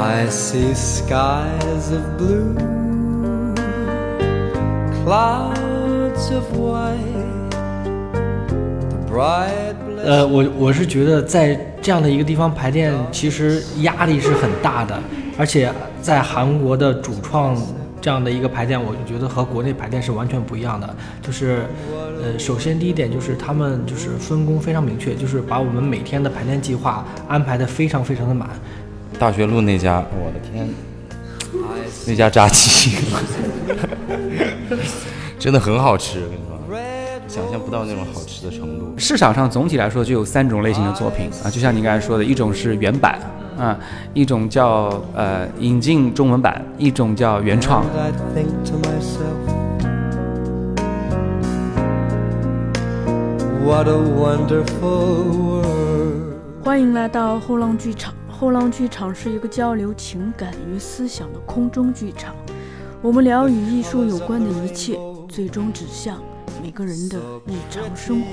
I see skies of blue, clouds of white, bright 呃，我我是觉得在这样的一个地方排练，其实压力是很大的，而且在韩国的主创这样的一个排练，我就觉得和国内排练是完全不一样的。就是，呃，首先第一点就是他们就是分工非常明确，就是把我们每天的排练计划安排的非常非常的满。大学路那家，我的天，那家炸鸡 真的很好吃，我跟你说，想象不到那种好吃的程度。市场上总体来说就有三种类型的作品啊，就像你刚才说的，一种是原版啊，一种叫呃引进中文版，一种叫原创。What a wonderful world. 欢迎来到后浪剧场。后浪剧场是一个交流情感与思想的空中剧场，我们聊与艺术有关的一切，最终指向每个人的日常生活。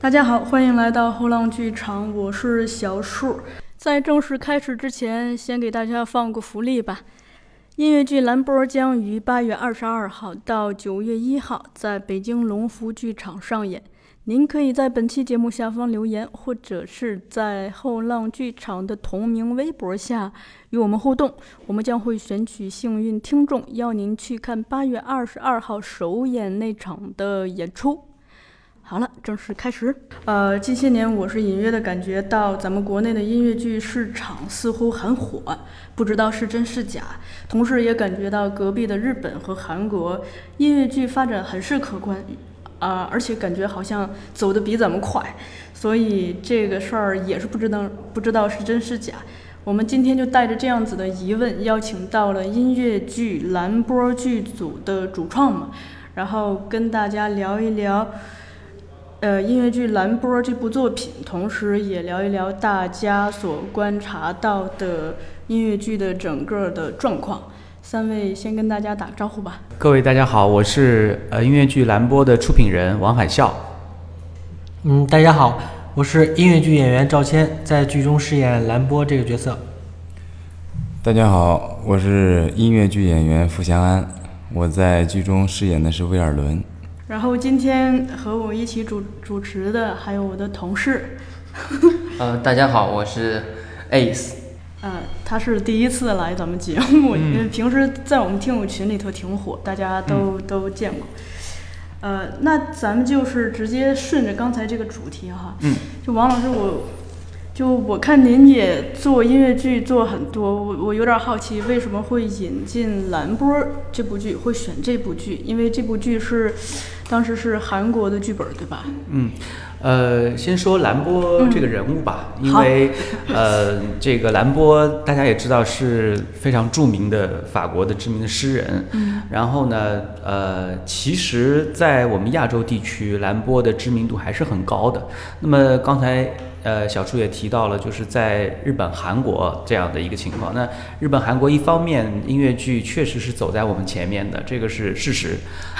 大家好，欢迎来到后浪剧场，我是小树。在正式开始之前，先给大家放个福利吧。音乐剧《兰波》将于八月二十二号到九月一号在北京龙福剧场上演。您可以在本期节目下方留言，或者是在后浪剧场的同名微博下与我们互动。我们将会选取幸运听众，邀您去看八月二十二号首演那场的演出。好了，正式开始。呃，近些年我是隐约的感觉到咱们国内的音乐剧市场似乎很火，不知道是真是假。同时也感觉到隔壁的日本和韩国音乐剧发展很是可观，啊、而且感觉好像走得比咱们快，所以这个事儿也是不知道不知道是真是假。我们今天就带着这样子的疑问，邀请到了音乐剧《蓝波》剧组的主创们，然后跟大家聊一聊。呃，音乐剧《蓝波》这部作品，同时也聊一聊大家所观察到的音乐剧的整个的状况。三位先跟大家打个招呼吧。各位大家好，我是呃音乐剧《蓝波》的出品人王海啸。嗯，大家好，我是音乐剧演员赵谦，在剧中饰演蓝波这个角色。大家好，我是音乐剧演员付祥安，我在剧中饰演的是威尔伦。然后今天和我一起主主持的还有我的同事，呃，大家好，我是 Ace。嗯，他是第一次来咱们节目，因为平时在我们听友群里头挺火，大家都、都见过。呃，那咱们就是直接顺着刚才这个主题哈，嗯，就王老师我。就我看您也做音乐剧做很多，我我有点好奇，为什么会引进《蓝波》这部剧，会选这部剧？因为这部剧是当时是韩国的剧本，对吧？嗯，呃，先说兰波这个人物吧，因为呃，这个兰波大家也知道是非常著名的法国的知名的诗人。嗯，然后呢，呃，其实，在我们亚洲地区，兰波的知名度还是很高的。那么刚才。呃，小初也提到了，就是在日本、韩国这样的一个情况。那日本、韩国一方面音乐剧确实是走在我们前面的，这个是事实；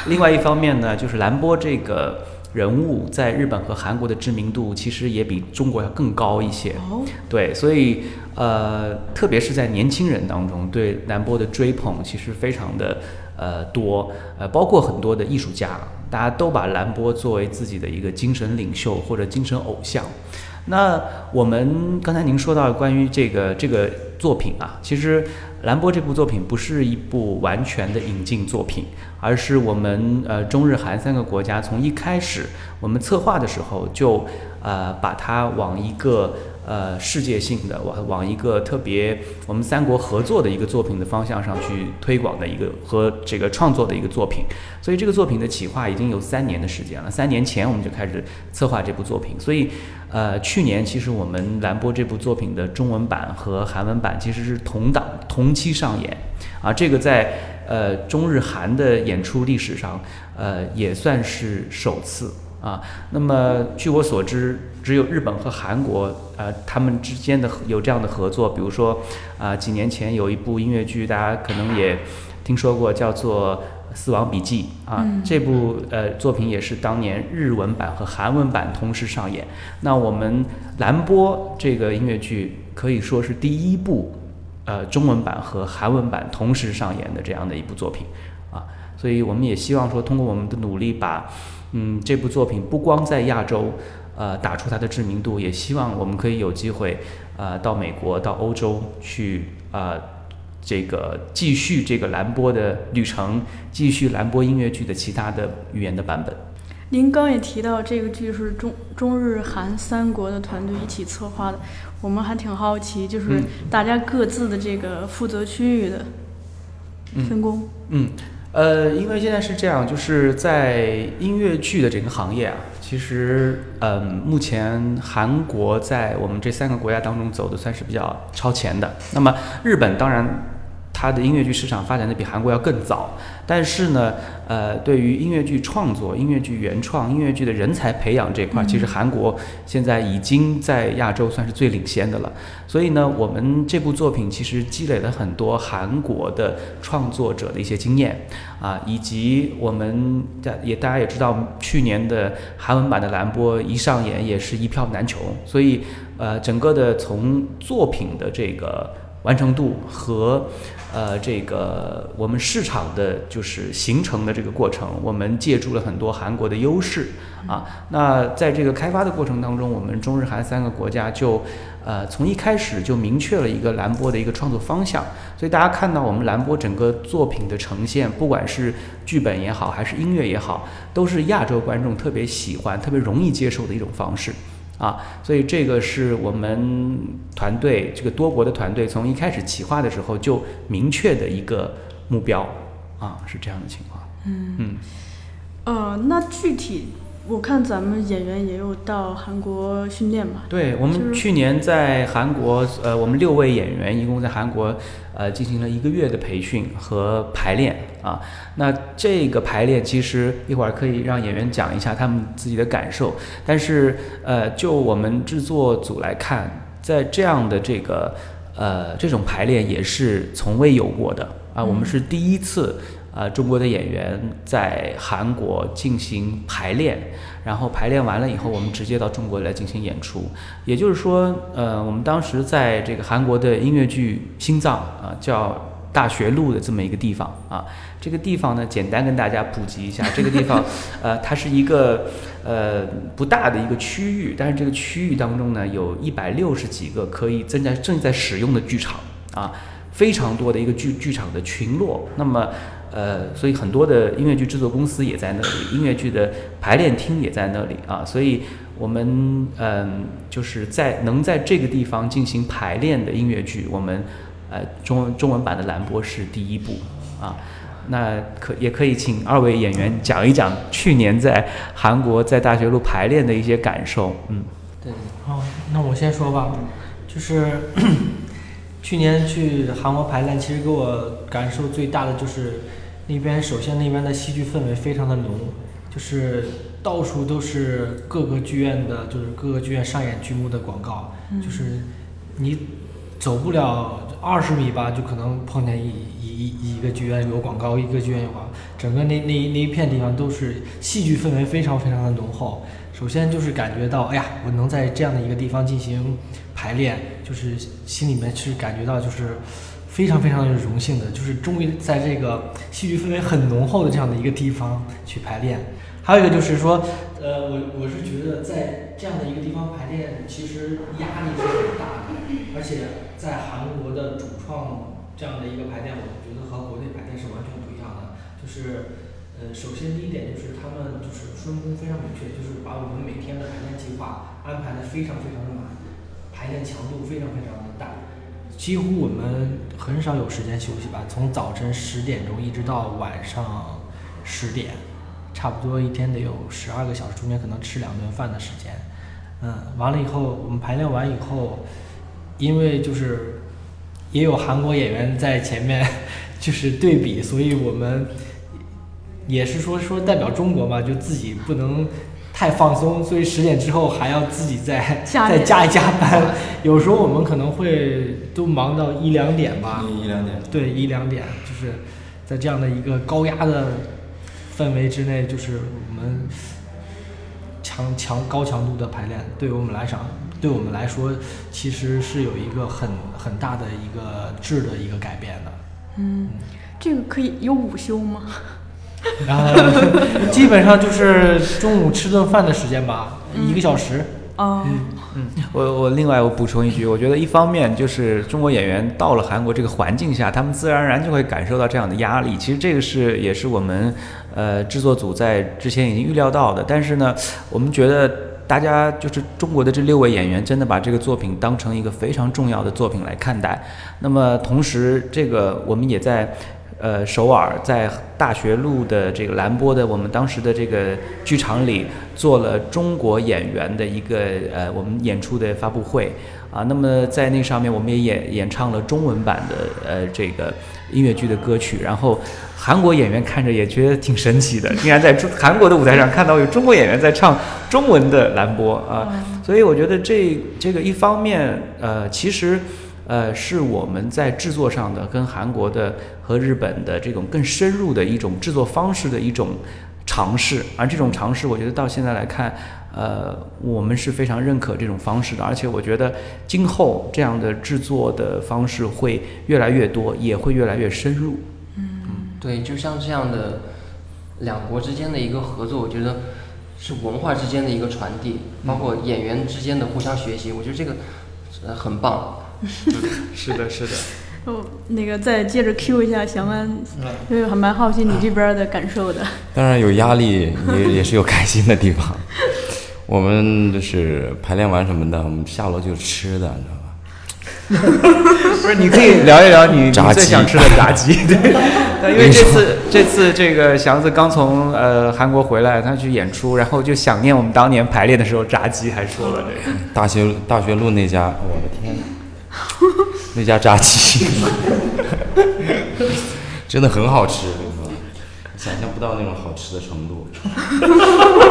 另外一方面呢，就是兰波这个人物在日本和韩国的知名度其实也比中国要更高一些。哦，对，所以呃，特别是在年轻人当中，对兰波的追捧其实非常的呃多，呃，包括很多的艺术家，大家都把兰波作为自己的一个精神领袖或者精神偶像。那我们刚才您说到关于这个这个作品啊，其实兰波这部作品不是一部完全的引进作品，而是我们呃中日韩三个国家从一开始我们策划的时候就呃把它往一个呃世界性的往往一个特别我们三国合作的一个作品的方向上去推广的一个和这个创作的一个作品，所以这个作品的企划已经有三年的时间了。三年前我们就开始策划这部作品，所以呃去年其实我们兰波这部作品的中文版和韩文版其实是同档同期上演啊，这个在呃中日韩的演出历史上呃也算是首次。啊，那么据我所知，只有日本和韩国，呃，他们之间的有这样的合作。比如说，啊、几年前有一部音乐剧，大家可能也听说过，叫做《死亡笔记》啊。嗯这部呃作品也是当年日文版和韩文版同时上演。那我们蓝波这个音乐剧可以说是第一部呃中文版和韩文版同时上演的这样的一部作品啊。所以我们也希望说，通过我们的努力把，嗯，这部作品不光在亚洲，呃，打出它的知名度，也希望我们可以有机会，呃，到美国、到欧洲去，呃，这个继续这个蓝波的旅程，继续蓝波音乐剧的其他的语言的版本。您刚也提到这个剧是中中日韩三国的团队一起策划的，我们还挺好奇，就是嗯大家各自的这个负责区域的分工。嗯，呃，因为现在是这样，就是在音乐剧的整个行业啊，其实，嗯、目前韩国在我们这三个国家当中走的算是比较超前的。那么日本当然。它的音乐剧市场发展的比韩国要更早，但是呢，呃，对于音乐剧创作、音乐剧原创、音乐剧的人才培养这块，其实韩国现在已经在亚洲算是最领先的了。所以呢，我们这部作品其实积累了很多韩国的创作者的一些经验啊，以及我们大也大家也知道，去年的韩文版的蓝波一上演也是一票难求，所以呃，整个的从作品的这个完成度和呃这个我们市场的就是形成的这个过程，我们借助了很多韩国的优势啊。那在这个开发的过程当中，我们中日韩三个国家就呃从一开始就明确了一个蓝波的一个创作方向，所以大家看到我们蓝波整个作品的呈现，不管是剧本也好，还是音乐也好，都是亚洲观众特别喜欢、特别容易接受的一种方式。啊，所以这个是我们团队这个多国的团队从一开始企划的时候就明确的一个目标啊，是这样的情况。嗯嗯，呃，那具体我看咱们演员也有到韩国训练嘛？对我们去年在韩国，呃，我们六位演员一共在韩国呃进行了一个月的培训和排练啊。那这个排练其实一会儿可以让演员讲一下他们自己的感受，但是呃，就我们制作组来看，在这样的这个呃这种排练也是从未有过的啊，我们是第一次。呃，中国的演员在韩国进行排练，然后排练完了以后，我们直接到中国来进行演出。也就是说，呃，我们当时在这个韩国的音乐剧心脏啊、叫大学路的这么一个地方啊。这个地方呢，简单跟大家普及一下，这个地方，呃，它是一个呃不大的一个区域，但是这个区域当中呢，有一百六十几个可以正在正在使用的剧场啊，非常多的一个剧剧场的群落。那么呃，所以很多的音乐剧制作公司也在那里，音乐剧的排练厅也在那里啊，所以我们嗯、就是在能在这个地方进行排练的音乐剧，我们呃中文中文版的蓝波是第一部啊。那可也可以请二位演员讲一讲去年在韩国在大学路排练的一些感受，嗯。对，好，那我先说吧，就是 去年去韩国排练，其实给我感受最大的就是那边，首先那边的戏剧氛围非常的浓，就是到处都是各个剧院的，就是各个剧院上演剧目的广告，就是你走不了二十米吧，就可能碰见一一一一个剧院有广告，一个剧院有广告，整个那那那一片地方都是戏剧氛围非常非常的浓厚。首先就是感觉到，哎呀，我能在这样的一个地方进行排练，就是心里面是感觉到就是非常非常的荣幸的，就是终于在这个戏剧氛围很浓厚的这样的一个地方去排练。还有一个就是说，呃，我我是觉得在这样的一个地方排练，其实压力是很大的，而且在韩国的主创这样的一个排练，我觉得和国内排练是完全不一样的。就是，呃，首先第一点就是他们就是分工非常明确，就是把我们每天的排练计划安排的非常非常的满，排练强度非常非常的大，几乎我们很少有时间休息吧，从早晨十点钟一直到晚上十点。差不多一天得有十二个小时，中间可能吃两顿饭的时间。嗯，完了以后，我们排练完以后，因为就是也有韩国演员在前面 就是对比，所以我们也是说说代表中国嘛，就自己不能太放松，所以十点之后还要自己再加再加一加班。有时候我们可能会都忙到一两点吧。一两点。对，一两点就是在这样的一个高压的氛围之内，就是我们强强高强度的排练，对于我们来讲，对我们来说，其实是有一个很很大的一个质的一个改变的。嗯，这个可以有午休吗？然后基本上就是中午吃顿饭的时间吧，一个小时。嗯，嗯，我我另外我补充一句，我觉得一方面就是中国演员到了韩国这个环境下，他们自然而然就会感受到这样的压力。其实这个是也是我们呃制作组在之前已经预料到的，但是呢，我们觉得大家就是中国的这六位演员真的把这个作品当成一个非常重要的作品来看待。那么同时，这个我们也在。呃，首尔在大学路的这个蓝波的我们当时的这个剧场里做了中国演员的一个呃我们演出的发布会啊，那么在那上面我们也演演唱了中文版的呃这个音乐剧的歌曲，然后韩国演员看着也觉得挺神奇的，竟然在中韩国的舞台上看到有中国演员在唱中文的蓝波啊，所以我觉得这这个一方面呃其实。呃，是我们在制作上的跟韩国的和日本的这种更深入的一种制作方式的一种尝试，而这种尝试，我觉得到现在来看，呃，我们是非常认可这种方式的，而且我觉得今后这样的制作的方式会越来越多，也会越来越深入。嗯，对，就像这样的两国之间的一个合作，我觉得是文化之间的一个传递，包括演员之间的互相学习，我觉得这个呃很棒。是的，是的。哦，那个再接着 Q 一下翔安，因为还蛮好奇你这边的感受的。当然有压力，也也是有开心的地方。我们就是排练完什么的，我们下楼就吃的，你知道吧？不是，你可以聊一聊你最想吃的炸鸡。对，因为这次这次这个祥子刚从呃韩国回来，他去演出，然后就想念我们当年排练的时候炸鸡，还说了这个。大学大学路那家，我的天！那家炸鸡 真的很好吃，我跟你说想象不到那种好吃的程度。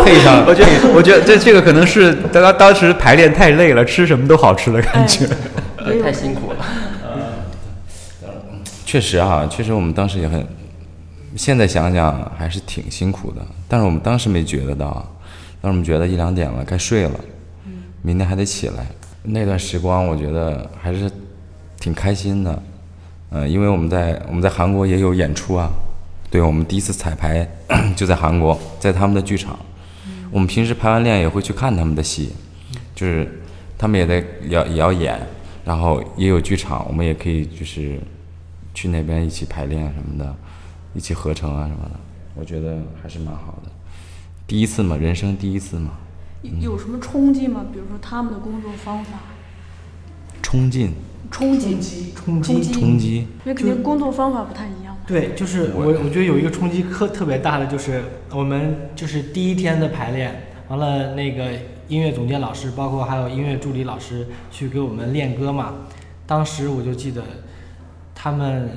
配上，我觉得，我觉得这这个可能是当当时排练太累了，吃什么都好吃的感觉。太辛苦了。确实啊，确实我们当时也很，现在想想还是挺辛苦的。但是我们当时没觉得到，当时我们觉得一两点了，该睡了，明天还得起来。那段时光，我觉得还是挺开心的，嗯，因为我们在我们在韩国也有演出啊，对我们第一次彩排 就在韩国，在他们的剧场，我们平时排完练也会去看他们的戏，就是他们也在要也要演，然后也有剧场，我们也可以就是去那边一起排练什么的，一起合成啊什么的，我觉得还是蛮好的，第一次嘛，人生第一次嘛。有什么冲击吗？比如说他们的工作方法？冲劲。冲击。冲击。冲击。因为肯定工作方法不太一样。对，就是我，我觉得有一个冲击特特别大的，就是我们就是第一天的排练，完了那个音乐总监老师，包括还有音乐助理老师去给我们练歌嘛。当时我就记得他们。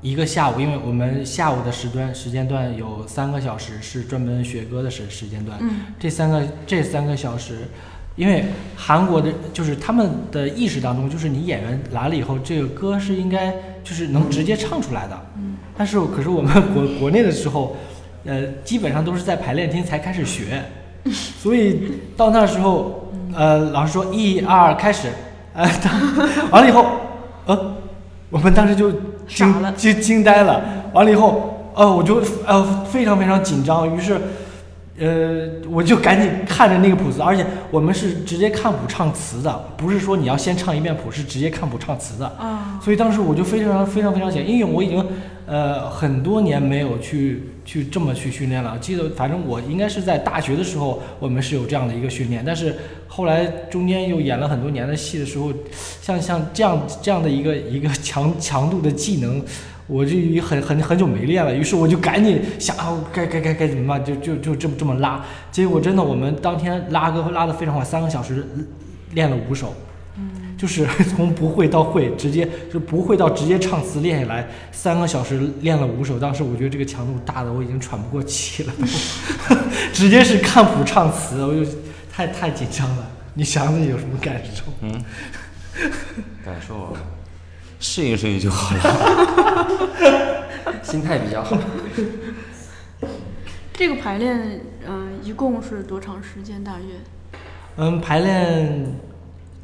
一个下午，因为我们下午的时段时间段有三个小时是专门学歌的时时间段。嗯。这三个这三个小时，因为韩国的，就是他们的意识当中，就是你演员来了以后，这个歌是应该就是能直接唱出来的。嗯。但是可是我们国国内的时候，呃，基本上都是在排练厅才开始学，所以到那时候，呃，老师说一二开始，呃，完了以后，呃，我们当时就。惊惊惊呆了，完了以后，呃，我就呃非常非常紧张，于是，呃，我就赶紧看着那个谱子，而且我们是直接看谱唱词的，不是说你要先唱一遍谱，是直接看谱唱词的。啊。所以当时我就非常非常非常紧，因为我已经呃很多年没有去去这么去训练了。记得反正我应该是在大学的时候，我们是有这样的一个训练，但是后来中间又演了很多年的戏的时候。像像这样这样的一个一个强强度的技能，我就已很很很久没练了。于是我就赶紧想，该该该该怎么办？就就就这么这么拉。结果真的，我们当天拉歌拉的非常快，三个小时练了五首，就是 从不会到会，直接就不会到直接唱词练下来，三个小时练了五首。当时我觉得这个强度大的我已经喘不过气了，直接是看谱唱词，我就太太紧张了。你想想有什么感受？嗯。感受，适应适应就好了。心态比较好。这个排练，嗯、一共是多长时间？大约？嗯，排练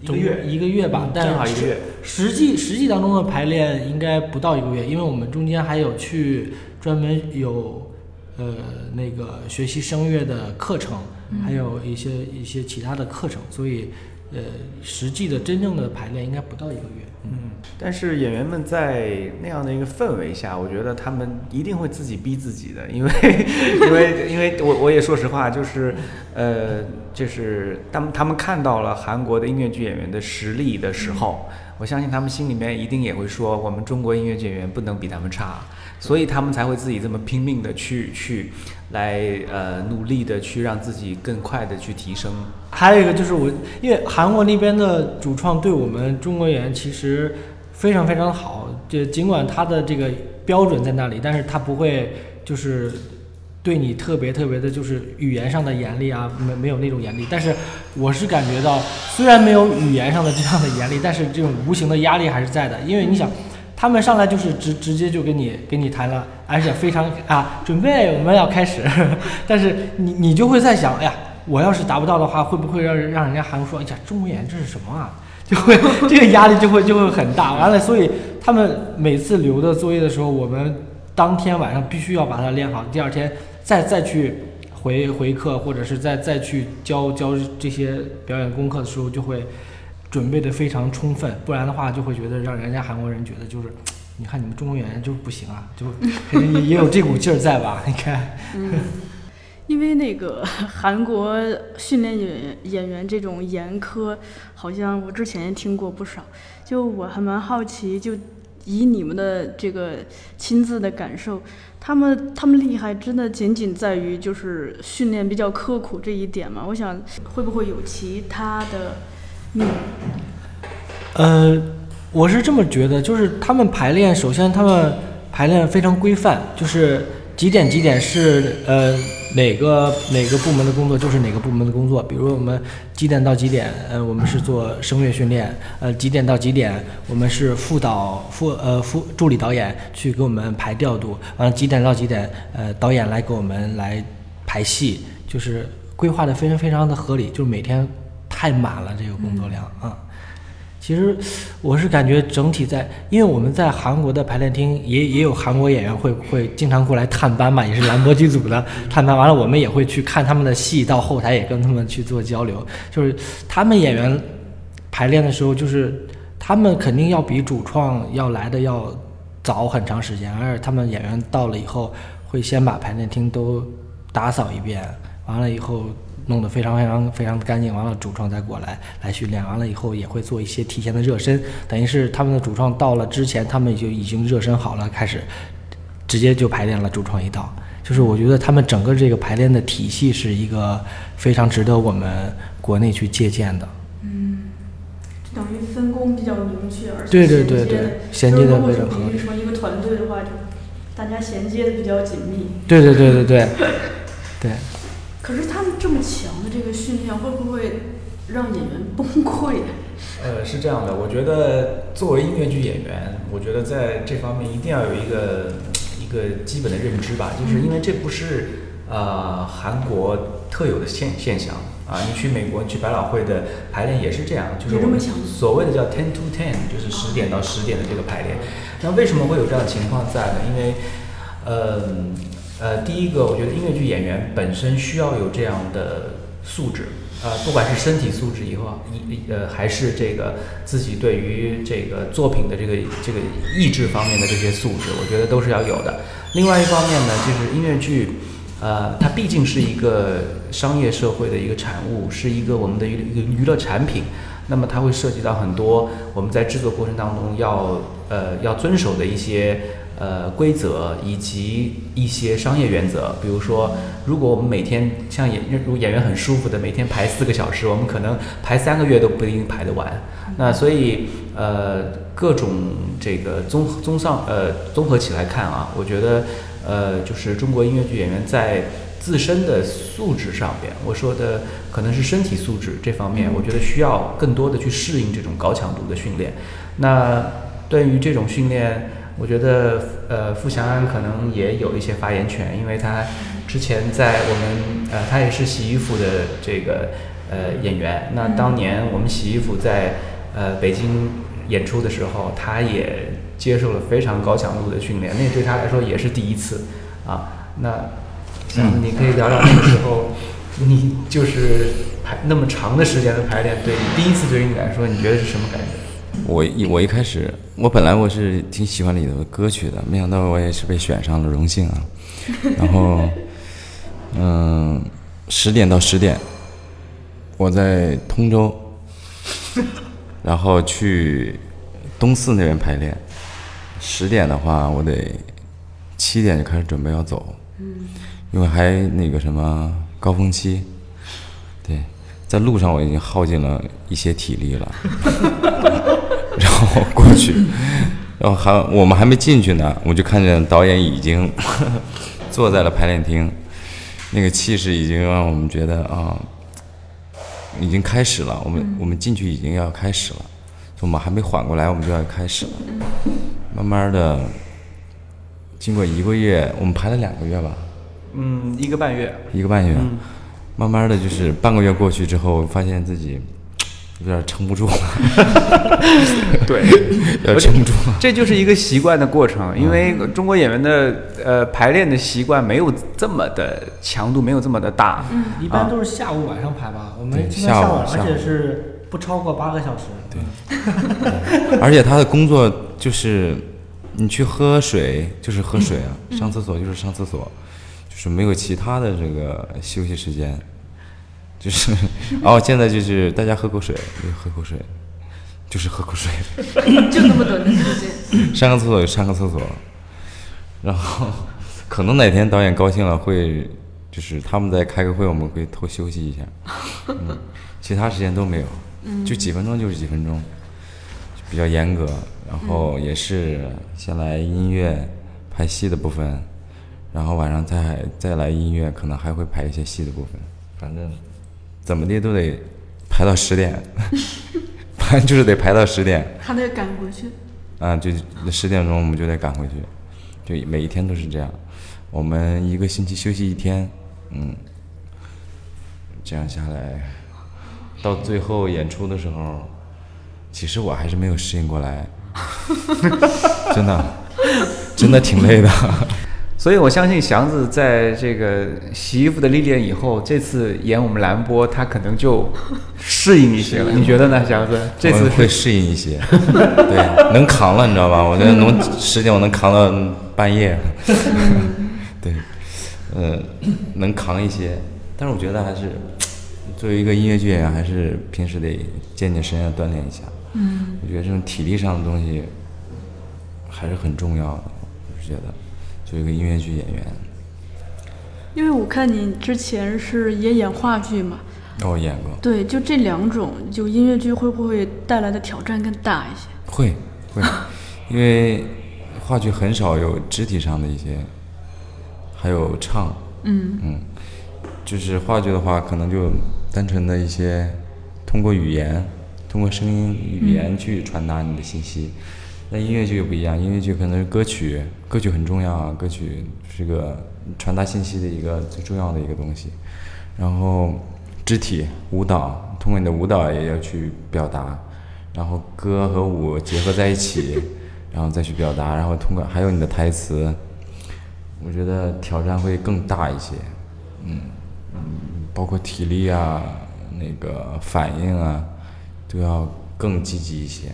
一个月一个月吧正好一个月实际实际当中的排练应该不到一个月，因为我们中间还有去专门有呃那个学习声乐的课程，还有一些一些其他的课程，所以呃实际的真正的排练应该不到一个月。嗯，但是演员们在那样的一个氛围下，我觉得他们一定会自己逼自己的，因为 因为因为我我也说实话，就是呃，就是当他们看到了韩国的音乐剧演员的实力的时候，我相信他们心里面一定也会说，我们中国音乐演员不能比他们差，所以他们才会自己这么拼命的去去来呃努力的去让自己更快的去提升。还有一个就是我，因为韩国那边的主创对我们中国演员其实非常非常好，就尽管他的这个标准在那里，但是他不会就是对你特别特别的，就是语言上的严厉啊，没没有那种严厉。但是我是感觉到，虽然没有语言上的这样的严厉，但是这种无形的压力还是在的，因为你想。他们上来就是直直接就跟你跟你谈了，而且非常啊，准备我们要开始，但是你你就会在想，哎呀，我要是达不到的话，会不会让让人家韩国说，哎呀，中国演这是什么啊？就会这个压力就会就会很大。完了，所以他们每次留的作业的时候，我们当天晚上必须要把它练好，第二天再再去回回课，或者是再再去教教这些表演功课的时候，就会准备的非常充分，不然的话就会觉得让人家韩国人觉得就是，你看你们中国演员就是不行啊，就 肯定也也有这股劲儿在吧？你看，因为那个 韩国训练演员演员这种严苛，好像我之前也听过不少。就我还蛮好奇，就以你们的这个亲自的感受，他们他们厉害真的仅仅在于就是训练比较刻苦这一点嘛？我想会不会有其他的秘密？呃，我是这么觉得，就是他们排练，首先他们排练非常规范，就是几点几点是呃哪个哪个部门的工作就是哪个部门的工作。比如我们几点到几点，呃，我们是做声乐训练，呃，几点到几点我们是副导副呃副助理导演去给我们排调度，完了几点到几点，呃，导演来给我们来排戏，就是规划的非常非常的合理，就是每天太满了这个工作量啊。其实我是感觉整体在，因为我们在韩国的排练厅也也有韩国演员会会经常过来探班嘛，也是兰博剧组的探班。完了，我们也会去看他们的戏，到后台也跟他们去做交流。就是他们演员排练的时候，就是他们肯定要比主创要来的要早很长时间，而且他们演员到了以后，会先把排练厅都打扫一遍，完了以后弄得非常非常非常的干净，完了主创再过来来训练，完了以后也会做一些提前的热身，等于是他们的主创到了之前，他们就已经热身好了，开始直接就排练了。主创一到，就是我觉得他们整个这个排练的体系是一个非常值得我们国内去借鉴的。嗯等于分工比较明确，而且对对对衔接的对衔接的非常合理一个团队的话，就大家衔接的比较紧密。对对对对对对。可是他们这么强的这个训练，会不会让演员崩溃？呃，是这样的，我觉得作为音乐剧演员，我觉得在这方面一定要有一个一个基本的认知吧，就是因为这不是呃韩国特有的现现象啊，你去美国，你去百老汇的排练也是这样，就是我们所谓的叫 ten to ten，就是十点到十点的这个排练。那为什么会有这样的情况在呢？因为呃呃，第一个，我觉得音乐剧演员本身需要有这样的素质，呃，不管是身体素质以后，一呃，还是这个自己对于这个作品的这个这个意志方面的这些素质，我觉得都是要有的。另外一方面呢，就是音乐剧，呃，它毕竟是一个商业社会的一个产物，是一个我们的一个娱乐产品。那么它会涉及到很多我们在制作过程当中要呃要遵守的一些呃规则以及一些商业原则。比如说，如果我们每天像演如演员很舒服的每天排四个小时，我们可能排三个月都不一定排得完。那所以呃各种这个综综上呃综合起来看啊，我觉得呃就是中国音乐剧演员在自身的素质上边，我说的可能是身体素质这方面，我觉得需要更多的去适应这种高强度的训练。那对于这种训练，我觉得呃付祥安可能也有一些发言权，因为他之前在我们呃他也是洗衣服的这个呃演员。那当年我们洗衣服在呃北京演出的时候，他也接受了非常高强度的训练，那对他来说也是第一次啊。那祥子，你可以聊聊那个时候，你就是排那么长的时间的排练，对你第一次对于你来说，你觉得是什么感觉？我一我一开始，我本来我是挺喜欢里头的歌曲的，没想到我也是被选上了，荣幸啊。然后，嗯，十点到十点，我在通州，然后去东四那边排练。十点的话，我得七点就开始准备要走，因为还那个什么高峰期，对，在路上我已经耗尽了一些体力了。然后过去，然后还我们还没进去呢，我就看见导演已经 坐在了排练厅，那个气势已经让我们觉得啊，已经开始了。我们我们进去已经要开始了，我们还没缓过来，我们就要开始了。慢慢的，经过一个月，我们排了两个月吧，嗯，一个半月。一个半月，慢慢的就是半个月过去之后，发现自己有点撑不住了，对，有点撑不住了。这就是一个习惯的过程，因为中国演员的呃排练的习惯没有这么的强度，没有这么的大。嗯，一般都是下午晚上排吧，我们下午而且是不超过八个小时。对，而且他的工作就是，你去喝水就是喝水啊，上厕所就是上厕所，就是没有其他的这个休息时间，就是，哦，现在就是大家喝口水就喝口水，就是喝口水，就那么短的时间。上个厕所就上个厕所，然后可能哪天导演高兴了会，就是他们在开个会，我们会偷休息一下，嗯，其他时间都没有，就几分钟就是几分钟，比较严格，然后也是先来音乐排戏的部分，然后晚上再再来音乐，可能还会排一些戏的部分，反正怎么的都得排到十点，反正就是得排到十点。还得赶回去。啊，就十点钟我们就得赶回去，就每一天都是这样。我们一个星期休息一天，嗯，这样下来，到最后演出的时候，其实我还是没有适应过来，真的，真的挺累的。所以我相信祥子在这个洗衣服的历练以后，这次演我们蓝波，他可能就适应一些了。你觉得呢，祥子？这次会适应一些，对，能扛了，你知道吧？我觉得能时间我能扛到半夜，对，呃，能扛一些。但是我觉得还是作为一个音乐剧演员，还是平时得健健身啊，锻炼一下。嗯，我觉得这种体力上的东西还是很重要的。我是觉得，作为一个音乐剧演员，因为我看你之前是也演话剧嘛，哦演过，对，就这两种，就音乐剧会不会带来的挑战更大一些？会会，因为话剧很少有肢体上的一些，还有唱，嗯。嗯，就是话剧的话，可能就单纯的一些通过语言，通过声音语言去传达你的信息。那音乐剧又不一样，音乐剧可能是歌曲，歌曲很重要啊，歌曲是个传达信息的一个最重要的一个东西。然后肢体舞蹈，通过你的舞蹈也要去表达，然后歌和舞结合在一起，然后再去表达，然后通过还有你的台词，我觉得挑战会更大一些。嗯嗯，包括体力啊，那个反应啊，都要更积极一些。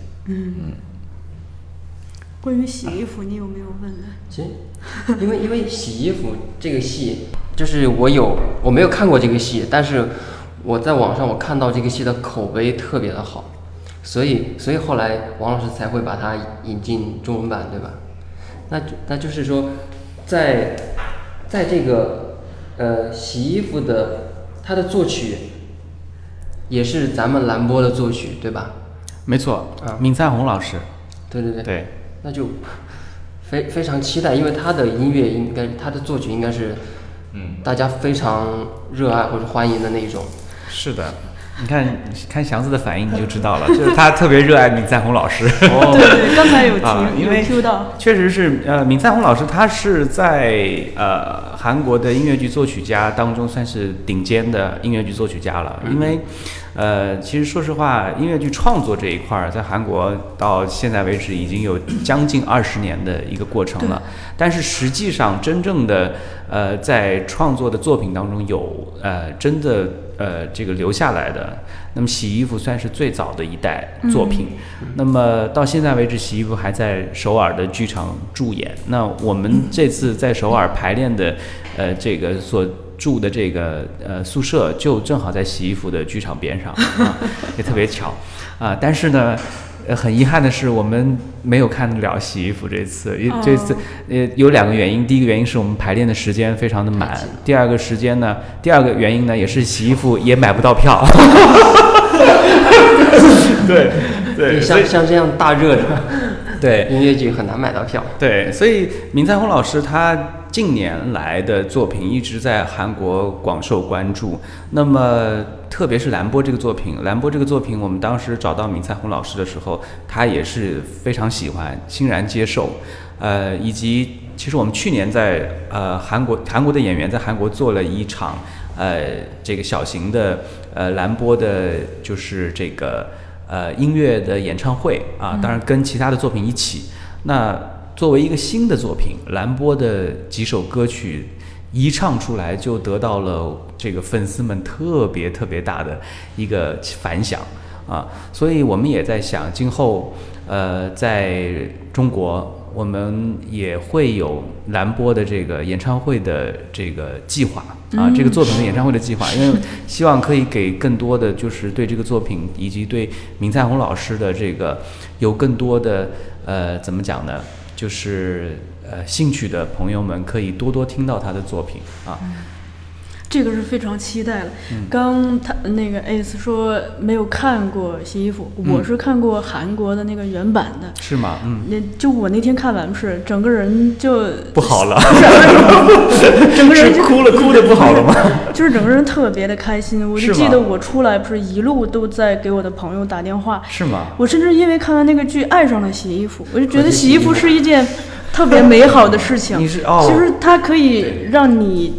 关于洗衣服，你有没有问呢？其实，因为因为洗衣服这个戏，就是我有我没有看过这个戏，但是我在网上我看到这个戏的口碑特别的好，所以所以后来王老师才会把它引进中文版，对吧？那就那就是说，在在这个呃洗衣服的它的作曲也是咱们蓝波的作曲，对吧？没错啊，闵灿红老师，对对对。对，那就非非常期待，因为他的音乐应该他的作曲应该是，嗯，大家非常热爱或者欢迎的那一种。是的，你看看祥子的反应你就知道了，就是他特别热爱闵赛红老师。对对，刚才有提、啊，因为有 Q 到，确实是，呃，闵赛红老师他是在呃韩国的音乐剧作曲家当中算是顶尖的音乐剧作曲家了。因为，呃，其实说实话，音乐剧创作这一块儿在韩国到现在为止已经有将近二十年的一个过程了。但是实际上，真正的呃在创作的作品当中有呃真的呃这个留下来的，那么洗衣服算是最早的一代作品。那么到现在为止，洗衣服还在首尔的剧场驻演。那我们这次在首尔排练的，呃，这个所住的这个呃宿舍，就正好在洗衣服的剧场边上，啊、也特别巧啊。但是呢。呃，很遗憾的是，我们没有看得了洗衣服这次。因这次呃有两个原因，第一个原因是我们排练的时间非常的满，第二个时间呢，第二个原因呢也是洗衣服也买不到票。对 对，像像这样大热的对音乐剧很难买到票。对，所以闵彩虹老师他近年来的作品一直在韩国广受关注。那么，特别是兰波这个作品，兰波这个作品，我们当时找到闵彩洪老师的时候，他也是非常喜欢，欣然接受。呃，以及其实我们去年在呃韩国，韩国的演员在韩国做了一场呃这个小型的呃兰波的，就是这个。呃，音乐的演唱会啊，当然跟其他的作品一起。那作为一个新的作品，蓝波的几首歌曲一唱出来，就得到了这个粉丝们特别特别大的一个反响啊。所以我们也在想，今后呃，在中国。我们也会有蓝波的这个演唱会的这个计划啊，这个作品的演唱会的计划，因为希望可以给更多的就是对这个作品以及对闵彩虹老师的这个有更多的呃怎么讲呢？就是呃兴趣的朋友们可以多多听到他的作品啊。这个是非常期待了。刚他那个 Ace 说没有看过洗衣服，我是看过韩国的那个原版的。是吗？嗯。那就我那天看完是整个人就不好了，整个人是哭了，哭的不好了吗？就是整个人特别的开心。我就记得我出来不是一路都在给我的朋友打电话。是吗？我甚至因为看完那个剧爱上了洗衣服，我就觉得洗衣服是一件特别美好的事情。你是哦。其实它可以让你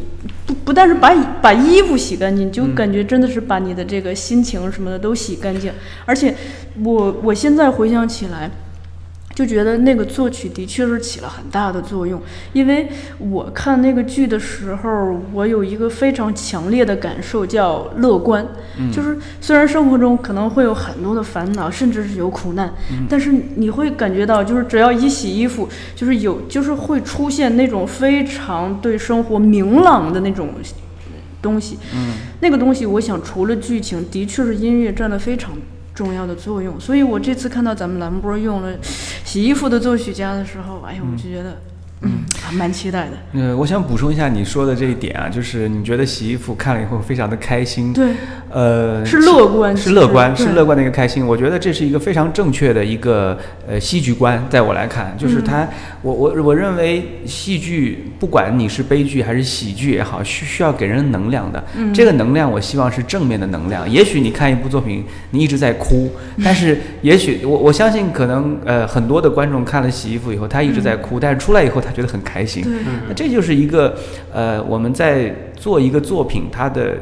不不但是把把衣服洗干净，就感觉真的是把你的这个心情什么的都洗干净。而且我我现在回想起来。就觉得那个作曲的确是起了很大的作用，因为我看那个剧的时候，我有一个非常强烈的感受，叫乐观。就是虽然生活中可能会有很多的烦恼，甚至是有苦难，但是你会感觉到，就是只要一洗衣服，就是有，就是会出现那种非常对生活明朗的那种东西。嗯，那个东西，我想除了剧情，的确是音乐占了非常。重要的作用，所以我这次看到咱们兰波用了洗衣服的作曲家的时候，哎呀，我就觉得。嗯，蛮期待的。呃，我想补充一下你说的这一点啊，就是你觉得洗衣服看了以后非常的开心。对，呃，是乐观，是乐观，是乐观的一个开心。我觉得这是一个非常正确的一个呃戏剧观，在我来看，就是它，我我我认为戏剧不管你是悲剧还是喜剧也好，需需要给人能量的。嗯，这个能量我希望是正面的能量。也许你看一部作品，你一直在哭，但是也许我我相信可能呃很多的观众看了洗衣服以后，他一直在哭，但是出来以后他。觉得很开心，那这就是一个呃，我们在做一个作品它的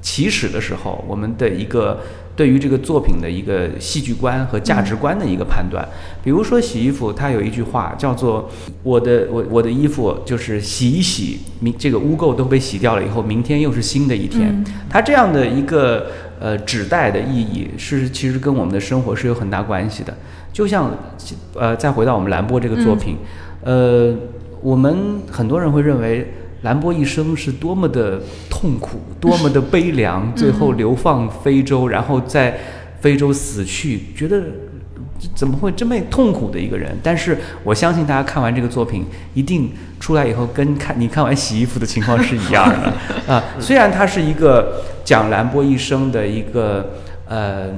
起始的时候，我们的一个对于这个作品的一个戏剧观和价值观的一个判断。比如说洗衣服，它有一句话叫做“我的我我的衣服就是洗一洗，明这个污垢都被洗掉了以后，明天又是新的一天。”它这样的一个呃指代的意义是其实跟我们的生活是有很大关系的。就像呃，再回到我们兰波这个作品。呃，我们很多人会认为兰波一生是多么的痛苦，多么的悲凉，最后流放非洲，然后在非洲死去，觉得怎么会这么痛苦的一个人？但是我相信大家看完这个作品，一定出来以后跟看你看完洗衣服的情况是一样的 啊。虽然它是一个讲兰波一生的一个呃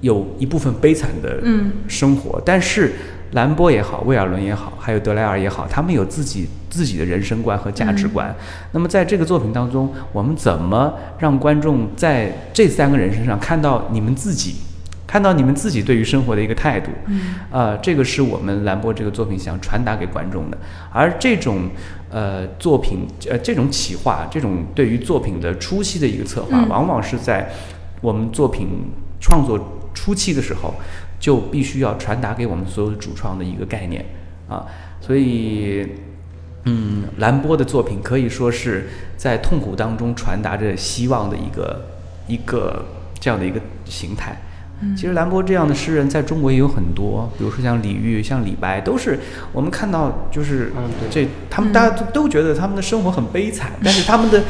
有一部分悲惨的生活，但是。兰波也好，威尔伦也好，还有德莱尔也好，他们有自己自己的人生观和价值观。那么在这个作品当中，我们怎么让观众在这三个人身上看到你们自己？看到你们自己对于生活的一个态度，嗯，呃，这个是我们兰波这个作品想传达给观众的。而这种呃作品，呃这种企划，这种对于作品的初期的一个策划，往往是在我们作品创作初期的时候，就必须要传达给我们所有主创的一个概念啊。所以，嗯，兰波的作品可以说是在痛苦当中传达着希望的一个一个这样的一个形态。其实兰波这样的诗人在中国也有很多，比如说像李煜、像李白，都是我们看到就是这他们大家都都觉得他们的生活很悲惨，但是他们的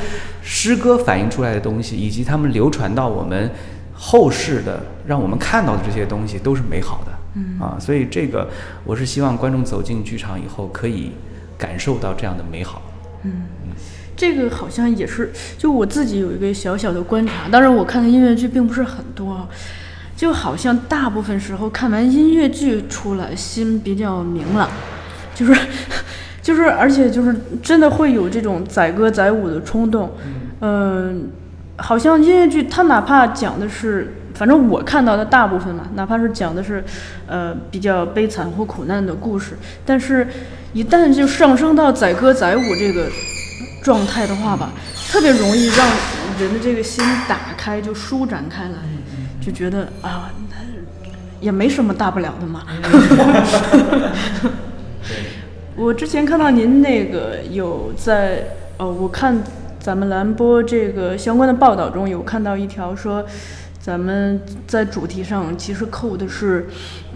诗歌反映出来的东西，以及他们流传到我们后世的，让我们看到的这些东西都是美好的。嗯啊，所以这个我是希望观众走进剧场以后可以感受到这样的美好。嗯，这个好像也是，就我自己有一个小小的观察，当然我看的音乐剧并不是很多。就好像大部分时候看完音乐剧出来，心比较明朗，就是，就是，而且就是真的会有这种载歌载舞的冲动。嗯，好像音乐剧它哪怕讲的是，反正我看到的大部分嘛，哪怕是讲的是，呃，比较悲惨或苦难的故事，但是，一旦就上升到载歌载舞这个状态的话吧，特别容易让人的这个心打开，就舒展开来。就觉得啊，也没什么大不了的嘛。我之前看到您那个有在呃，我看咱们蓝波这个相关的报道中有看到一条说，咱们在主题上其实扣的是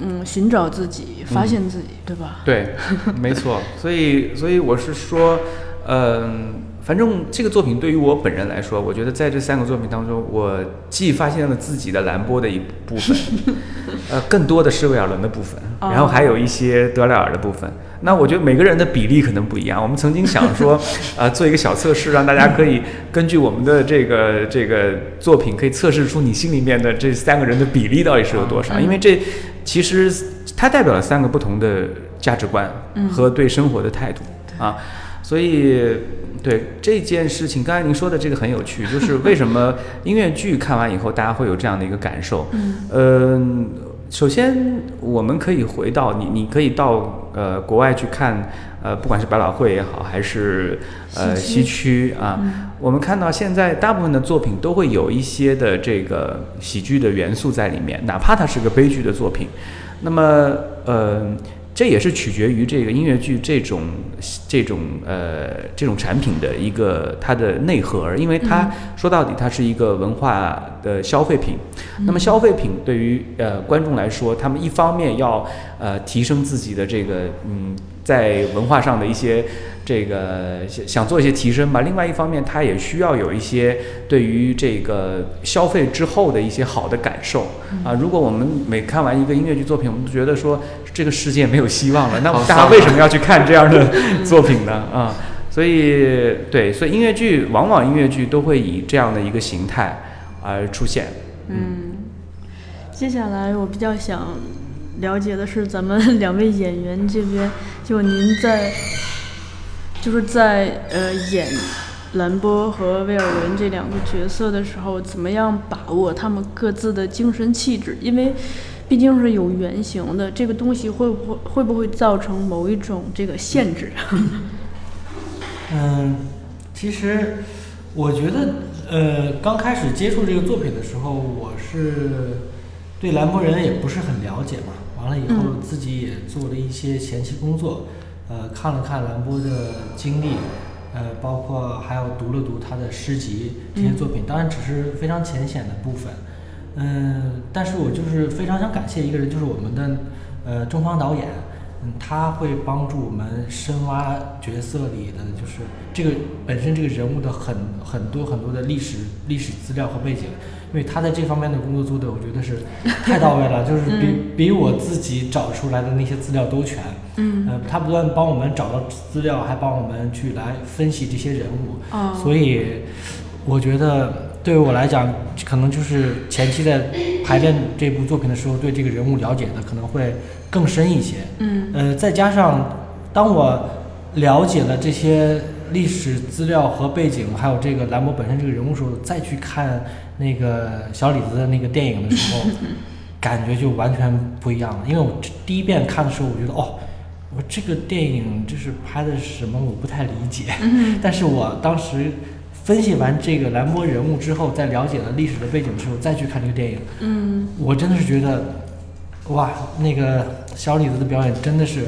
嗯，寻找自己，发现自己，对吧？对，没错。所以，所以我是说，嗯。反正这个作品对于我本人来说，我觉得在这三个作品当中，我既发现了自己的兰波的一部分，呃，更多的是威尔伦的部分，然后还有一些德莱尔的部分。那我觉得每个人的比例可能不一样。我们曾经想说，呃，做一个小测试，让大家可以根据我们的这个这个作品，可以测试出你心里面的这三个人的比例到底是有多少。因为这其实它代表了三个不同的价值观和对生活的态度啊，所以。对这件事情，刚才您说的这个很有趣，就是为什么 音乐剧看完以后，大家会有这样的一个感受？嗯，首先我们可以回到你，你可以到呃国外去看，呃，不管是百老汇也好，还是呃西区啊，我们看到现在大部分的作品都会有一些的这个喜剧的元素在里面，哪怕它是个悲剧的作品，那么呃。这也是取决于这个音乐剧这种这种呃这种产品的一个它的内核，因为它说到底它是一个文化的消费品。那么消费品对于呃观众来说，他们一方面要呃提升自己的这个嗯在文化上的一些。这个想想做一些提升吧。另外一方面，它也需要有一些对于这个消费之后的一些好的感受啊。如果我们每看完一个音乐剧作品，我们都觉得说这个世界没有希望了，那大家为什么要去看这样的作品呢？啊，所以对，所以音乐剧往往音乐剧都会以这样的一个形态而出现。嗯，接下来我比较想了解的是咱们 两位演员这边，就您在。就是在呃演兰波和威尔伦这两个角色的时候，怎么样把握他们各自的精神气质？因为毕竟是有原型的，这个东西会不会会不会造成某一种这个限制？嗯，其实我觉得呃刚开始接触这个作品的时候，我是对兰博人也不是很了解嘛，完了以后自己也做了一些前期工作。呃，看了看兰波的经历，呃，包括还有读了读他的诗集这些作品，当然只是非常浅显的部分，嗯，但是我就是非常想感谢一个人，就是我们的呃中方导演，嗯，他会帮助我们深挖角色里的就是这个本身这个人物的很很多很多的历史历史资料和背景。因为他在这方面的工作做的，我觉得是太到位了，就是比比我自己找出来的那些资料都全。嗯，呃，他不断帮我们找到资料，还帮我们去来分析这些人物。所以我觉得对于我来讲，可能就是前期在排练这部作品的时候，对这个人物了解的可能会更深一些。嗯呃，再加上当我了解了这些历史资料和背景，还有这个兰博本身这个人物时候，再去看那个小李子的那个电影的时候，感觉就完全不一样了。因为我第一遍看的时候，我觉得哦，我这个电影就是拍的是什么，我不太理解。但是我当时分析完这个兰博人物之后，在了解了历史的背景之后，再去看这个电影，嗯我真的是觉得，哇，那个小李子的表演真的是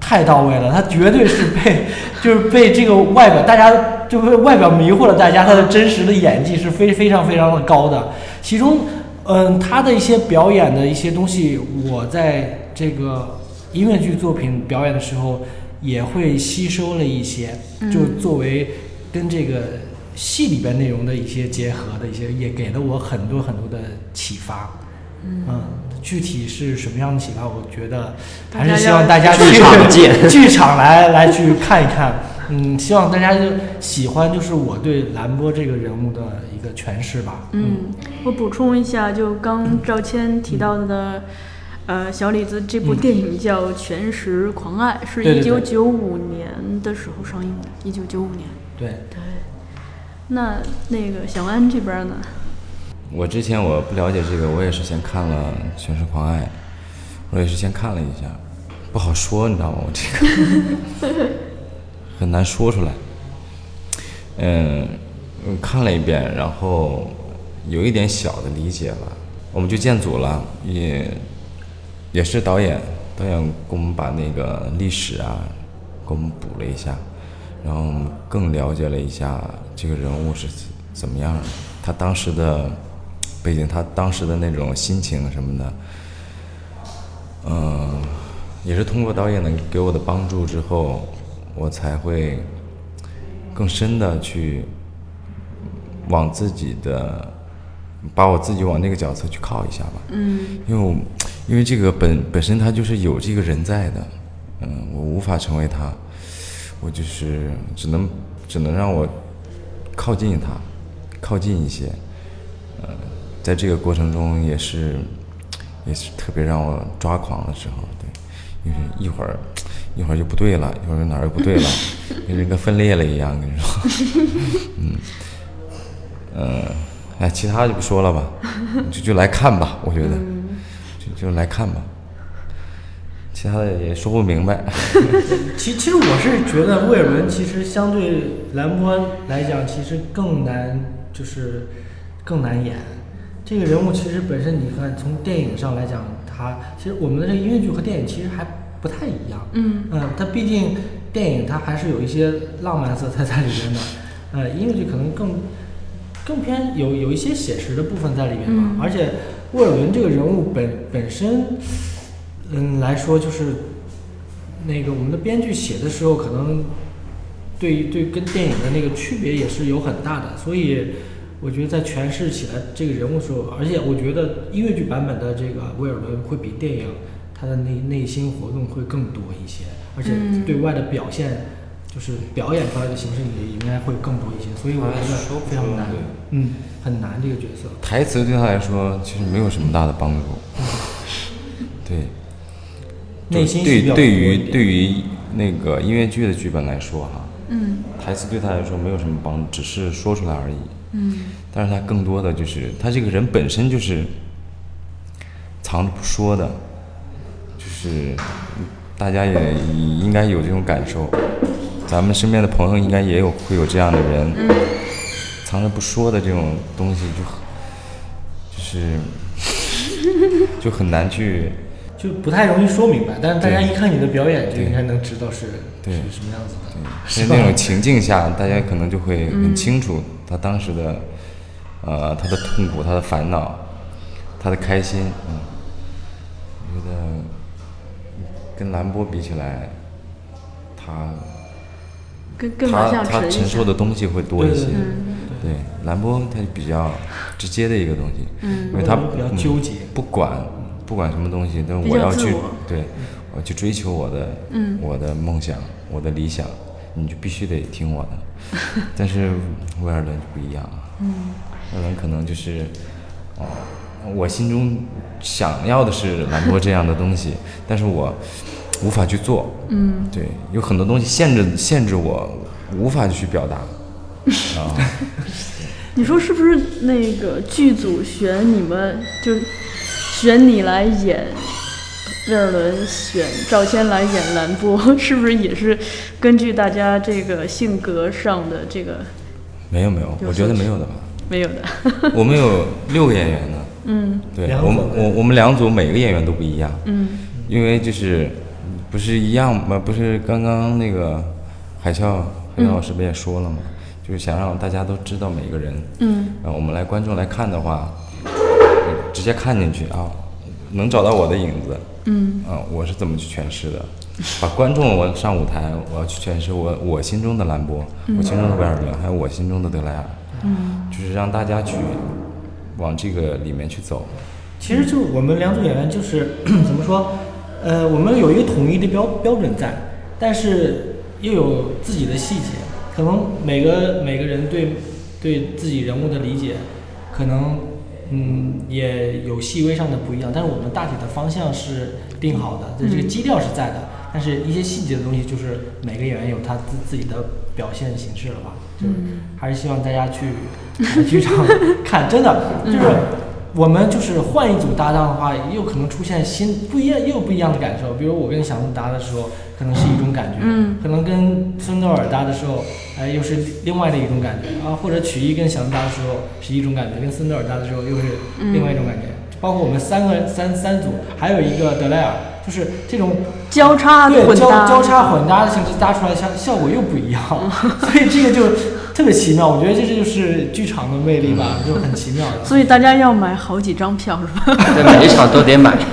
太到位了，他绝对是被就是被这个外表，大家就被外表迷惑了大家，他的真实的演技是非非常非常的高的。其中，嗯，他的一些表演的一些东西，我在这个音乐剧作品表演的时候也会吸收了一些，就作为跟这个戏里边内容的一些结合的一些，也给了我很多很多的启发。嗯，具体是什么样的启发，我觉得还是希望大家去剧场见 剧场来来去看一看。嗯，希望大家就喜欢，就是我对兰波这个人物的一个诠释吧。嗯，我补充一下，就刚赵谦提到的，呃，小李子这部电影叫《全食狂爱》，是一九九五年的时候上映的，一九九五年。对，对，那那个小安这边呢？我之前我不了解这个，我也是先看了《全是狂爱》，我也是先看了一下，不好说，你知道吗？我这个很难说出来。嗯，看了一遍，然后有一点小的理解吧。我们就建组了，也也是导演，导演给我们把那个历史啊，给我们补了一下，然后我们更了解了一下这个人物是怎么样，他当时的背景，他当时的那种心情什么的，嗯，也是通过导演的给我的帮助之后，我才会更深的去往自己的，把我自己往那个角色去靠一下吧。嗯。因为我因为这个本本身他就是有这个人在的，嗯，我无法成为他，我就是只能只能让我靠近他，靠近一些，呃，在这个过程中也是也是特别让我抓狂的时候，对，因为一会儿一会儿就不对了，一会儿哪儿又不对了，跟人跟分裂了一样，跟你说，嗯，呃，哎，其他就不说了吧，就就来看吧，我觉得，就就来看吧，其他的也说不明白。其其实我是觉得威尔伦其实相对兰波来讲，其实更难，就是更难演。这个人物其实本身，你看从电影上来讲，他其实我们的这个音乐剧和电影其实还不太一样。嗯嗯，它毕竟电影它还是有一些浪漫色彩在里面的，呃，音乐剧可能更更偏有有一些写实的部分在里面嘛。嗯而且沃尔伦这个人物本本身，嗯来说就是那个我们的编剧写的时候，可能对对跟电影的那个区别也是有很大的，所以我觉得在诠释起来这个人物的时候，而且我觉得音乐剧版本的这个威尔伦会比电影他的内内心活动会更多一些，而且嗯对外的表现。就是表演出来的形式也应该会更多一些，所以我觉得非常难，嗯，很难这个角色。台词对他来说其实没有什么大的帮助。对，内心戏对于对于那个音乐剧的剧本来说哈，嗯。台词对他来说没有什么帮助，只是说出来而已。嗯。但是他更多的就是他这个人本身就是藏着不说的，就是大家也应该有这种感受，咱们身边的朋友应该也有会有这样的人，藏着不说的这种东西就很就是 就很难去就不太容易说明白，但是大家一看你的表演，就应该能知道是对是什么样子的，在是那种情境下，大家可能就会很清楚他当时的，呃，他的痛苦、他的烦恼、他的开心。嗯，我觉得跟兰波比起来，他更更他他承受。的东西会多一些。对兰波他就比较直接的一个东西，嗯因为他比较嗯纠结不管不管什么东西，但我要去对，我去追求我的嗯我的梦想，我的理想，你就必须得听我的。但是威尔伦就不一样啊，有人可能就是，哦，我心中想要的是兰博这样的东西，但是我无法去做。嗯，对，有很多东西限制限制我无法去表达。啊，你说是不是那个剧组选你们就选你来演威尔伦，选赵谦来演兰波，是不是也是根据大家这个性格上的这个没有没有，我觉得没有的吧。没有的？我们有六个演员呢。嗯对我们我我们两组每个演员都不一样，嗯因为就是不是一样吗？不是刚刚那个海啸海啸老师不也说了吗？就是想让大家都知道每个人，嗯让我们来观众来看的话，直接看进去啊，能找到我的影子，嗯。啊，我是怎么去诠释的？把观众我上舞台，我要去诠释我我心中的兰博，我心中的威尔伦，还有我心中的德莱尔，嗯。就是让大家去往这个里面去走。其实就我们两组演员就是 怎么说，呃，我们有一个统一的标标准在，但是又有自己的细节，可能每个每个人对对自己人物的理解，可能嗯也有细微上的不一样，但是我们大体的方向是定好的，这这个基调是在的，但是一些细节的东西就是每个演员有他自自己的表现形式了吧，就是还是希望大家去呃剧场 看，真的就是。我们就是换一组搭档的话，又可能出现新不一样，又有不一样的感受。比如我跟小鹿搭的时候，可能是一种感觉，嗯可能跟孙德尔搭的时候，哎，又是另外的一种感觉啊。或者曲艺跟小鹿搭的时候是一种感觉，跟孙德尔搭的时候又是另外一种感觉。包括我们三个三三组，还有一个德莱尔，就是这种交叉对交混搭，交叉混搭的形式搭出来效效果又不一样，所以这个就特别奇妙。我觉得这就是剧场的魅力吧，就很奇妙的。所以大家要买好几张票是吧？对，每一场都得买。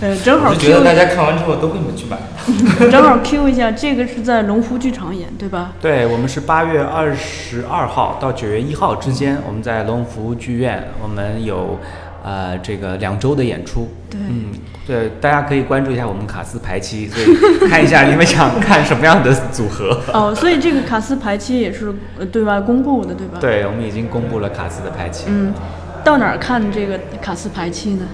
呃，正好我就 Q 觉得大家看完之后都会去买。正好 Q 一下，这个是在龙湖剧场演对吧？对我们是八月二十二号到九月一号之间，我们在龙湖剧院，我们有呃这个两周的演出。对嗯，对，大家可以关注一下我们卡斯排期，所以看一下你们想看什么样的组合。哦，所以这个卡斯排期也是呃对外公布的对吧？。对，我们已经公布了卡斯的排期。嗯，到哪儿看这个卡斯排期呢？